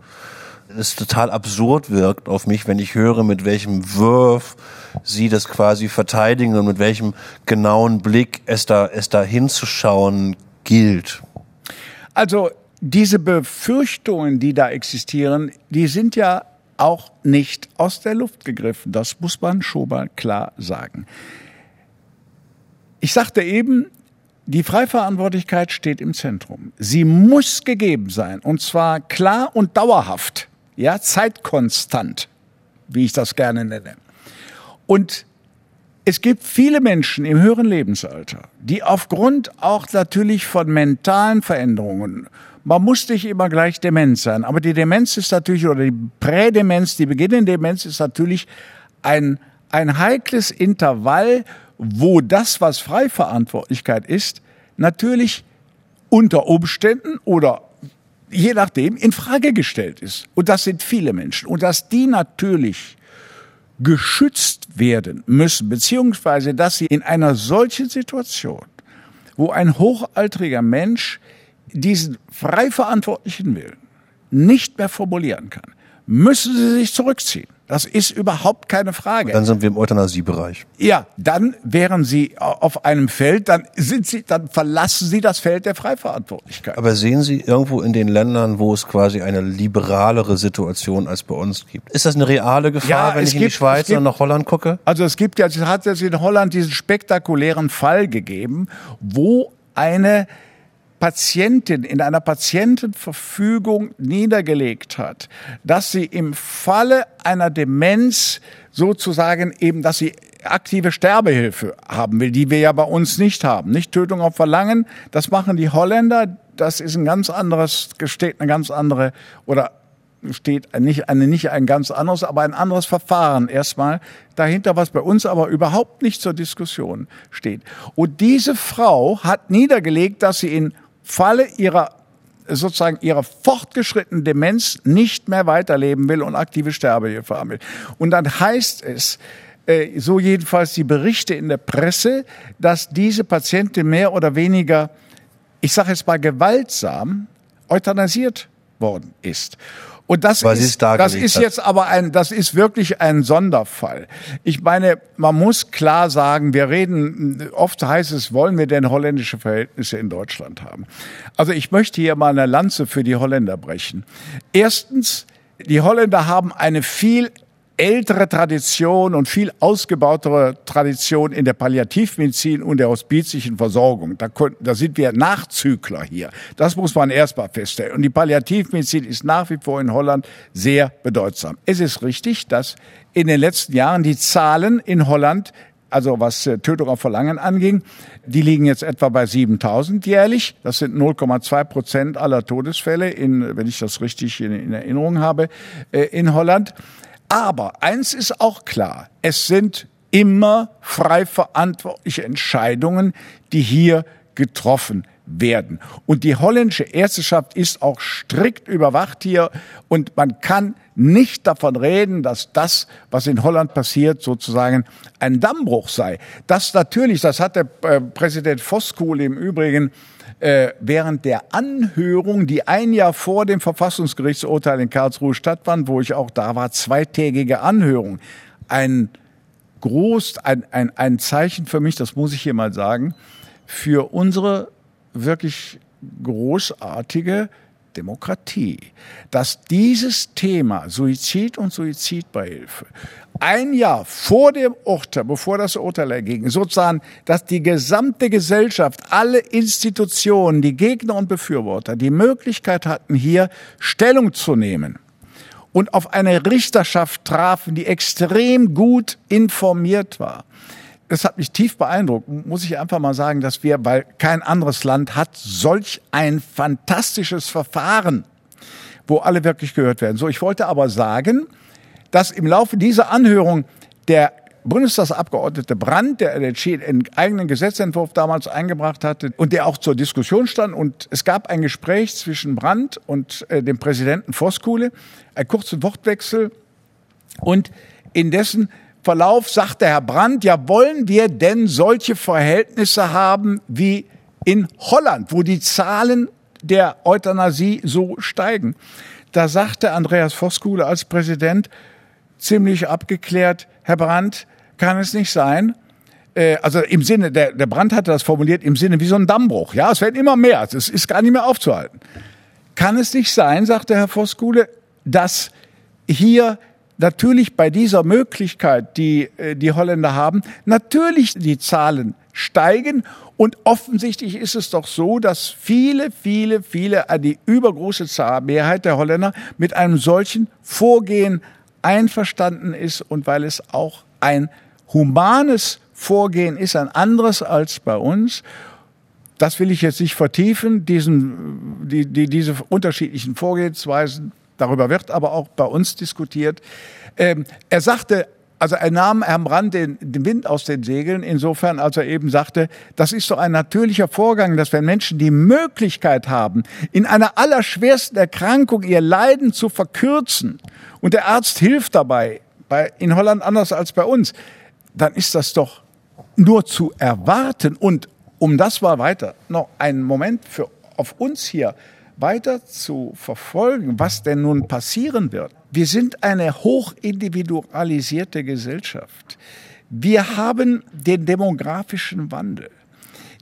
Es total absurd wirkt auf mich, wenn ich höre, mit welchem Wurf sie das quasi verteidigen und mit welchem genauen Blick es da, es da hinzuschauen gilt. Also diese Befürchtungen, die da existieren, die sind ja auch nicht aus der Luft gegriffen. Das muss man schon mal klar sagen. Ich sagte eben, die Freiverantwortlichkeit steht im Zentrum. Sie muss gegeben sein und zwar klar und dauerhaft, ja, zeitkonstant, wie ich das gerne nenne. Und es gibt viele Menschen im höheren Lebensalter, die aufgrund auch natürlich von mentalen Veränderungen, man muss nicht immer gleich dement sein, aber die Demenz ist natürlich, oder die Prädemenz, die beginnende Demenz ist natürlich ein, ein heikles Intervall, wo das, was Freiverantwortlichkeit ist, natürlich unter Umständen oder je nachdem in Frage gestellt ist. Und das sind viele Menschen. Und dass die natürlich geschützt werden müssen, beziehungsweise dass sie in einer solchen Situation, wo ein hochaltriger Mensch diesen frei verantwortlichen Willen nicht mehr formulieren kann, müssen sie sich zurückziehen. Das ist überhaupt keine Frage. dann sind wir im Euthanasiebereich. Ja, dann wären Sie auf einem Feld, dann sind Sie, dann verlassen Sie das Feld der Freiverantwortlichkeit. Aber sehen Sie irgendwo in den Ländern, wo es quasi eine liberalere Situation als bei uns gibt? Ist das eine reale Gefahr, ja, wenn ich gibt, in die Schweiz gibt, oder nach Holland gucke? Also es gibt ja, es hat jetzt in Holland diesen spektakulären Fall gegeben, wo eine Patientin in einer Patientenverfügung niedergelegt hat, dass sie im Falle einer Demenz sozusagen eben, dass sie aktive Sterbehilfe haben will, die wir ja bei uns nicht haben. Nicht Tötung auf Verlangen, das machen die Holländer, das ist ein ganz anderes, steht eine ganz andere oder steht nicht, eine, nicht ein ganz anderes, aber ein anderes Verfahren erstmal dahinter, was bei uns aber überhaupt nicht zur Diskussion steht. Und diese Frau hat niedergelegt, dass sie in Falle ihrer sozusagen ihrer fortgeschrittenen Demenz nicht mehr weiterleben will und aktive Sterbehilfe haben will. Und dann heißt es, äh, so jedenfalls die Berichte in der Presse, dass diese Patientin mehr oder weniger, ich sage jetzt mal gewaltsam, euthanasiert worden ist. Und das Weil ist, das ist jetzt aber ein, das ist wirklich ein Sonderfall. Ich meine, man muss klar sagen, wir reden, oft heißt es, wollen wir denn holländische Verhältnisse in Deutschland haben? Also ich möchte hier mal eine Lanze für die Holländer brechen. Erstens, die Holländer haben eine viel ältere Tradition und viel ausgebautere Tradition in der Palliativmedizin und der hospizischen Versorgung. Da, da sind wir Nachzügler hier. Das muss man erstmal feststellen. Und die Palliativmedizin ist nach wie vor in Holland sehr bedeutsam. Es ist richtig, dass in den letzten Jahren die Zahlen in Holland also was äh, Tötung auf Verlangen anging, die liegen jetzt etwa bei 7000 jährlich. Das sind 0,2 Prozent aller Todesfälle, in, wenn ich das richtig in, in Erinnerung habe, äh, in Holland. Aber eins ist auch klar, es sind immer frei verantwortliche Entscheidungen, die hier getroffen werden. Und die holländische Ärzteschaft ist auch strikt überwacht hier und man kann nicht davon reden, dass das, was in Holland passiert, sozusagen ein Dammbruch sei. Das natürlich, das hat der äh, Präsident Voskuhl im Übrigen äh, während der Anhörung, die ein Jahr vor dem Verfassungsgerichtsurteil in Karlsruhe stattfand, wo ich auch da war, zweitägige Anhörung, ein groß, ein, ein, ein Zeichen für mich, das muss ich hier mal sagen, für unsere wirklich großartige Demokratie, dass dieses Thema Suizid und Suizidbeihilfe ein Jahr vor dem Urteil, bevor das Urteil erging, sozusagen, dass die gesamte Gesellschaft, alle Institutionen, die Gegner und Befürworter die Möglichkeit hatten, hier Stellung zu nehmen und auf eine Richterschaft trafen, die extrem gut informiert war das hat mich tief beeindruckt, muss ich einfach mal sagen, dass wir, weil kein anderes Land hat solch ein fantastisches Verfahren, wo alle wirklich gehört werden. So, ich wollte aber sagen, dass im Laufe dieser Anhörung der Bundestagsabgeordnete Brandt, der einen eigenen Gesetzentwurf damals eingebracht hatte und der auch zur Diskussion stand. Und es gab ein Gespräch zwischen Brandt und äh, dem Präsidenten Voskuhle, einen kurzen Wortwechsel. Und indessen Verlauf sagte Herr Brandt, ja, wollen wir denn solche Verhältnisse haben wie in Holland, wo die Zahlen der Euthanasie so steigen? Da sagte Andreas Voskuhle als Präsident ziemlich abgeklärt, Herr Brandt, kann es nicht sein, äh, also im Sinne, der, der Brandt hatte das formuliert im Sinne wie so ein Dammbruch. Ja, es werden immer mehr, es ist gar nicht mehr aufzuhalten. Kann es nicht sein, sagte Herr Voskuhle, dass hier natürlich bei dieser Möglichkeit, die äh, die Holländer haben, natürlich die Zahlen steigen. Und offensichtlich ist es doch so, dass viele, viele, viele, äh, die übergroße Zahl, Mehrheit der Holländer mit einem solchen Vorgehen einverstanden ist und weil es auch ein humanes Vorgehen ist, ein anderes als bei uns. Das will ich jetzt nicht vertiefen, diesen, die, die, diese unterschiedlichen Vorgehensweisen Darüber wird aber auch bei uns diskutiert. Ähm, er sagte, also er nahm Herrn Brandt den, den, Wind aus den Segeln, insofern, als er eben sagte, das ist so ein natürlicher Vorgang, dass wenn Menschen die Möglichkeit haben, in einer allerschwersten Erkrankung ihr Leiden zu verkürzen und der Arzt hilft dabei, bei, in Holland anders als bei uns, dann ist das doch nur zu erwarten. Und um das mal weiter noch einen Moment für auf uns hier weiter zu verfolgen, was denn nun passieren wird. Wir sind eine hochindividualisierte Gesellschaft. Wir haben den demografischen Wandel,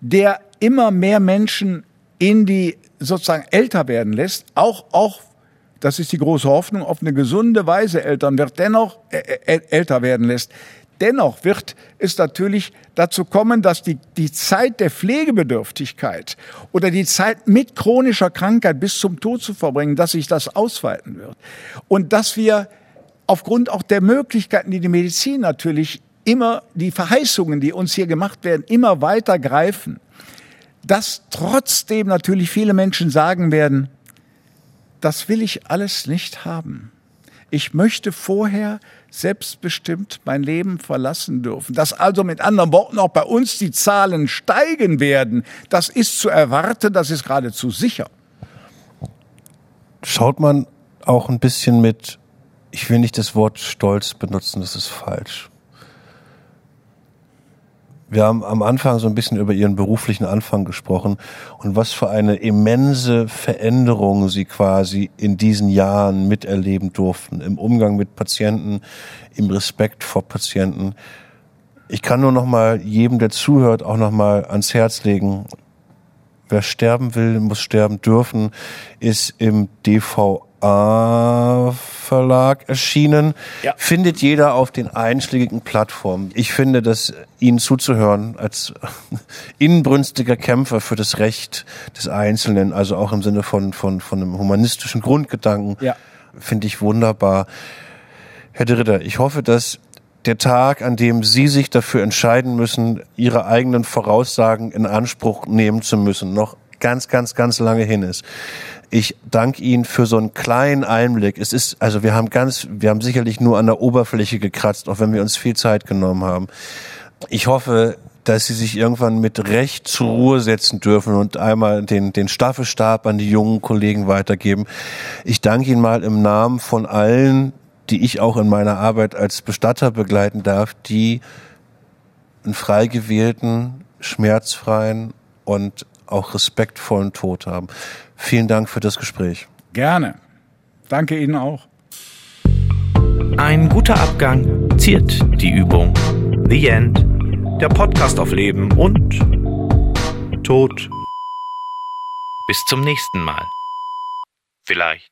der immer mehr Menschen in die sozusagen älter werden lässt, auch, auch das ist die große Hoffnung, auf eine gesunde Weise Eltern wird, dennoch äh, äh, älter werden lässt. Dennoch wird es natürlich dazu kommen, dass die, die Zeit der Pflegebedürftigkeit oder die Zeit mit chronischer Krankheit bis zum Tod zu verbringen, dass sich das ausweiten wird. Und dass wir aufgrund auch der Möglichkeiten, die die Medizin natürlich immer, die Verheißungen, die uns hier gemacht werden, immer weiter greifen, dass trotzdem natürlich viele Menschen sagen werden, das will ich alles nicht haben. Ich möchte vorher selbstbestimmt mein Leben verlassen dürfen. Dass also mit anderen Worten auch bei uns die Zahlen steigen werden, das ist zu erwarten, das ist geradezu sicher. Schaut man auch ein bisschen mit, ich will nicht das Wort Stolz benutzen, das ist falsch. Wir haben am Anfang so ein bisschen über Ihren beruflichen Anfang gesprochen und was für eine immense Veränderung Sie quasi in diesen Jahren miterleben durften. Im Umgang mit Patienten, im Respekt vor Patienten. Ich kann nur noch mal jedem, der zuhört, auch noch mal ans Herz legen. Wer sterben will, muss sterben dürfen, ist im DVA Verlag erschienen. Ja. Findet jeder auf den einschlägigen Plattformen. Ich finde, dass Ihnen zuzuhören als inbrünstiger Kämpfer für das Recht des Einzelnen, also auch im Sinne von, von, von einem humanistischen Grundgedanken, ja. finde ich wunderbar. Herr de Ritter, ich hoffe, dass der Tag, an dem Sie sich dafür entscheiden müssen, Ihre eigenen Voraussagen in Anspruch nehmen zu müssen, noch ganz, ganz, ganz lange hin ist. Ich danke Ihnen für so einen kleinen Einblick. Es ist, also wir haben ganz, wir haben sicherlich nur an der Oberfläche gekratzt, auch wenn wir uns viel Zeit genommen haben. Ich hoffe, dass sie sich irgendwann mit Recht zur Ruhe setzen dürfen und einmal den, den Staffelstab an die jungen Kollegen weitergeben. Ich danke Ihnen mal im Namen von allen, die ich auch in meiner Arbeit als Bestatter begleiten darf, die einen frei gewählten, schmerzfreien und auch respektvollen Tod haben. Vielen Dank für das Gespräch. Gerne. Danke Ihnen auch. Ein guter Abgang ziert die Übung. The End. Der Podcast auf Leben und Tod. Bis zum nächsten Mal. Vielleicht.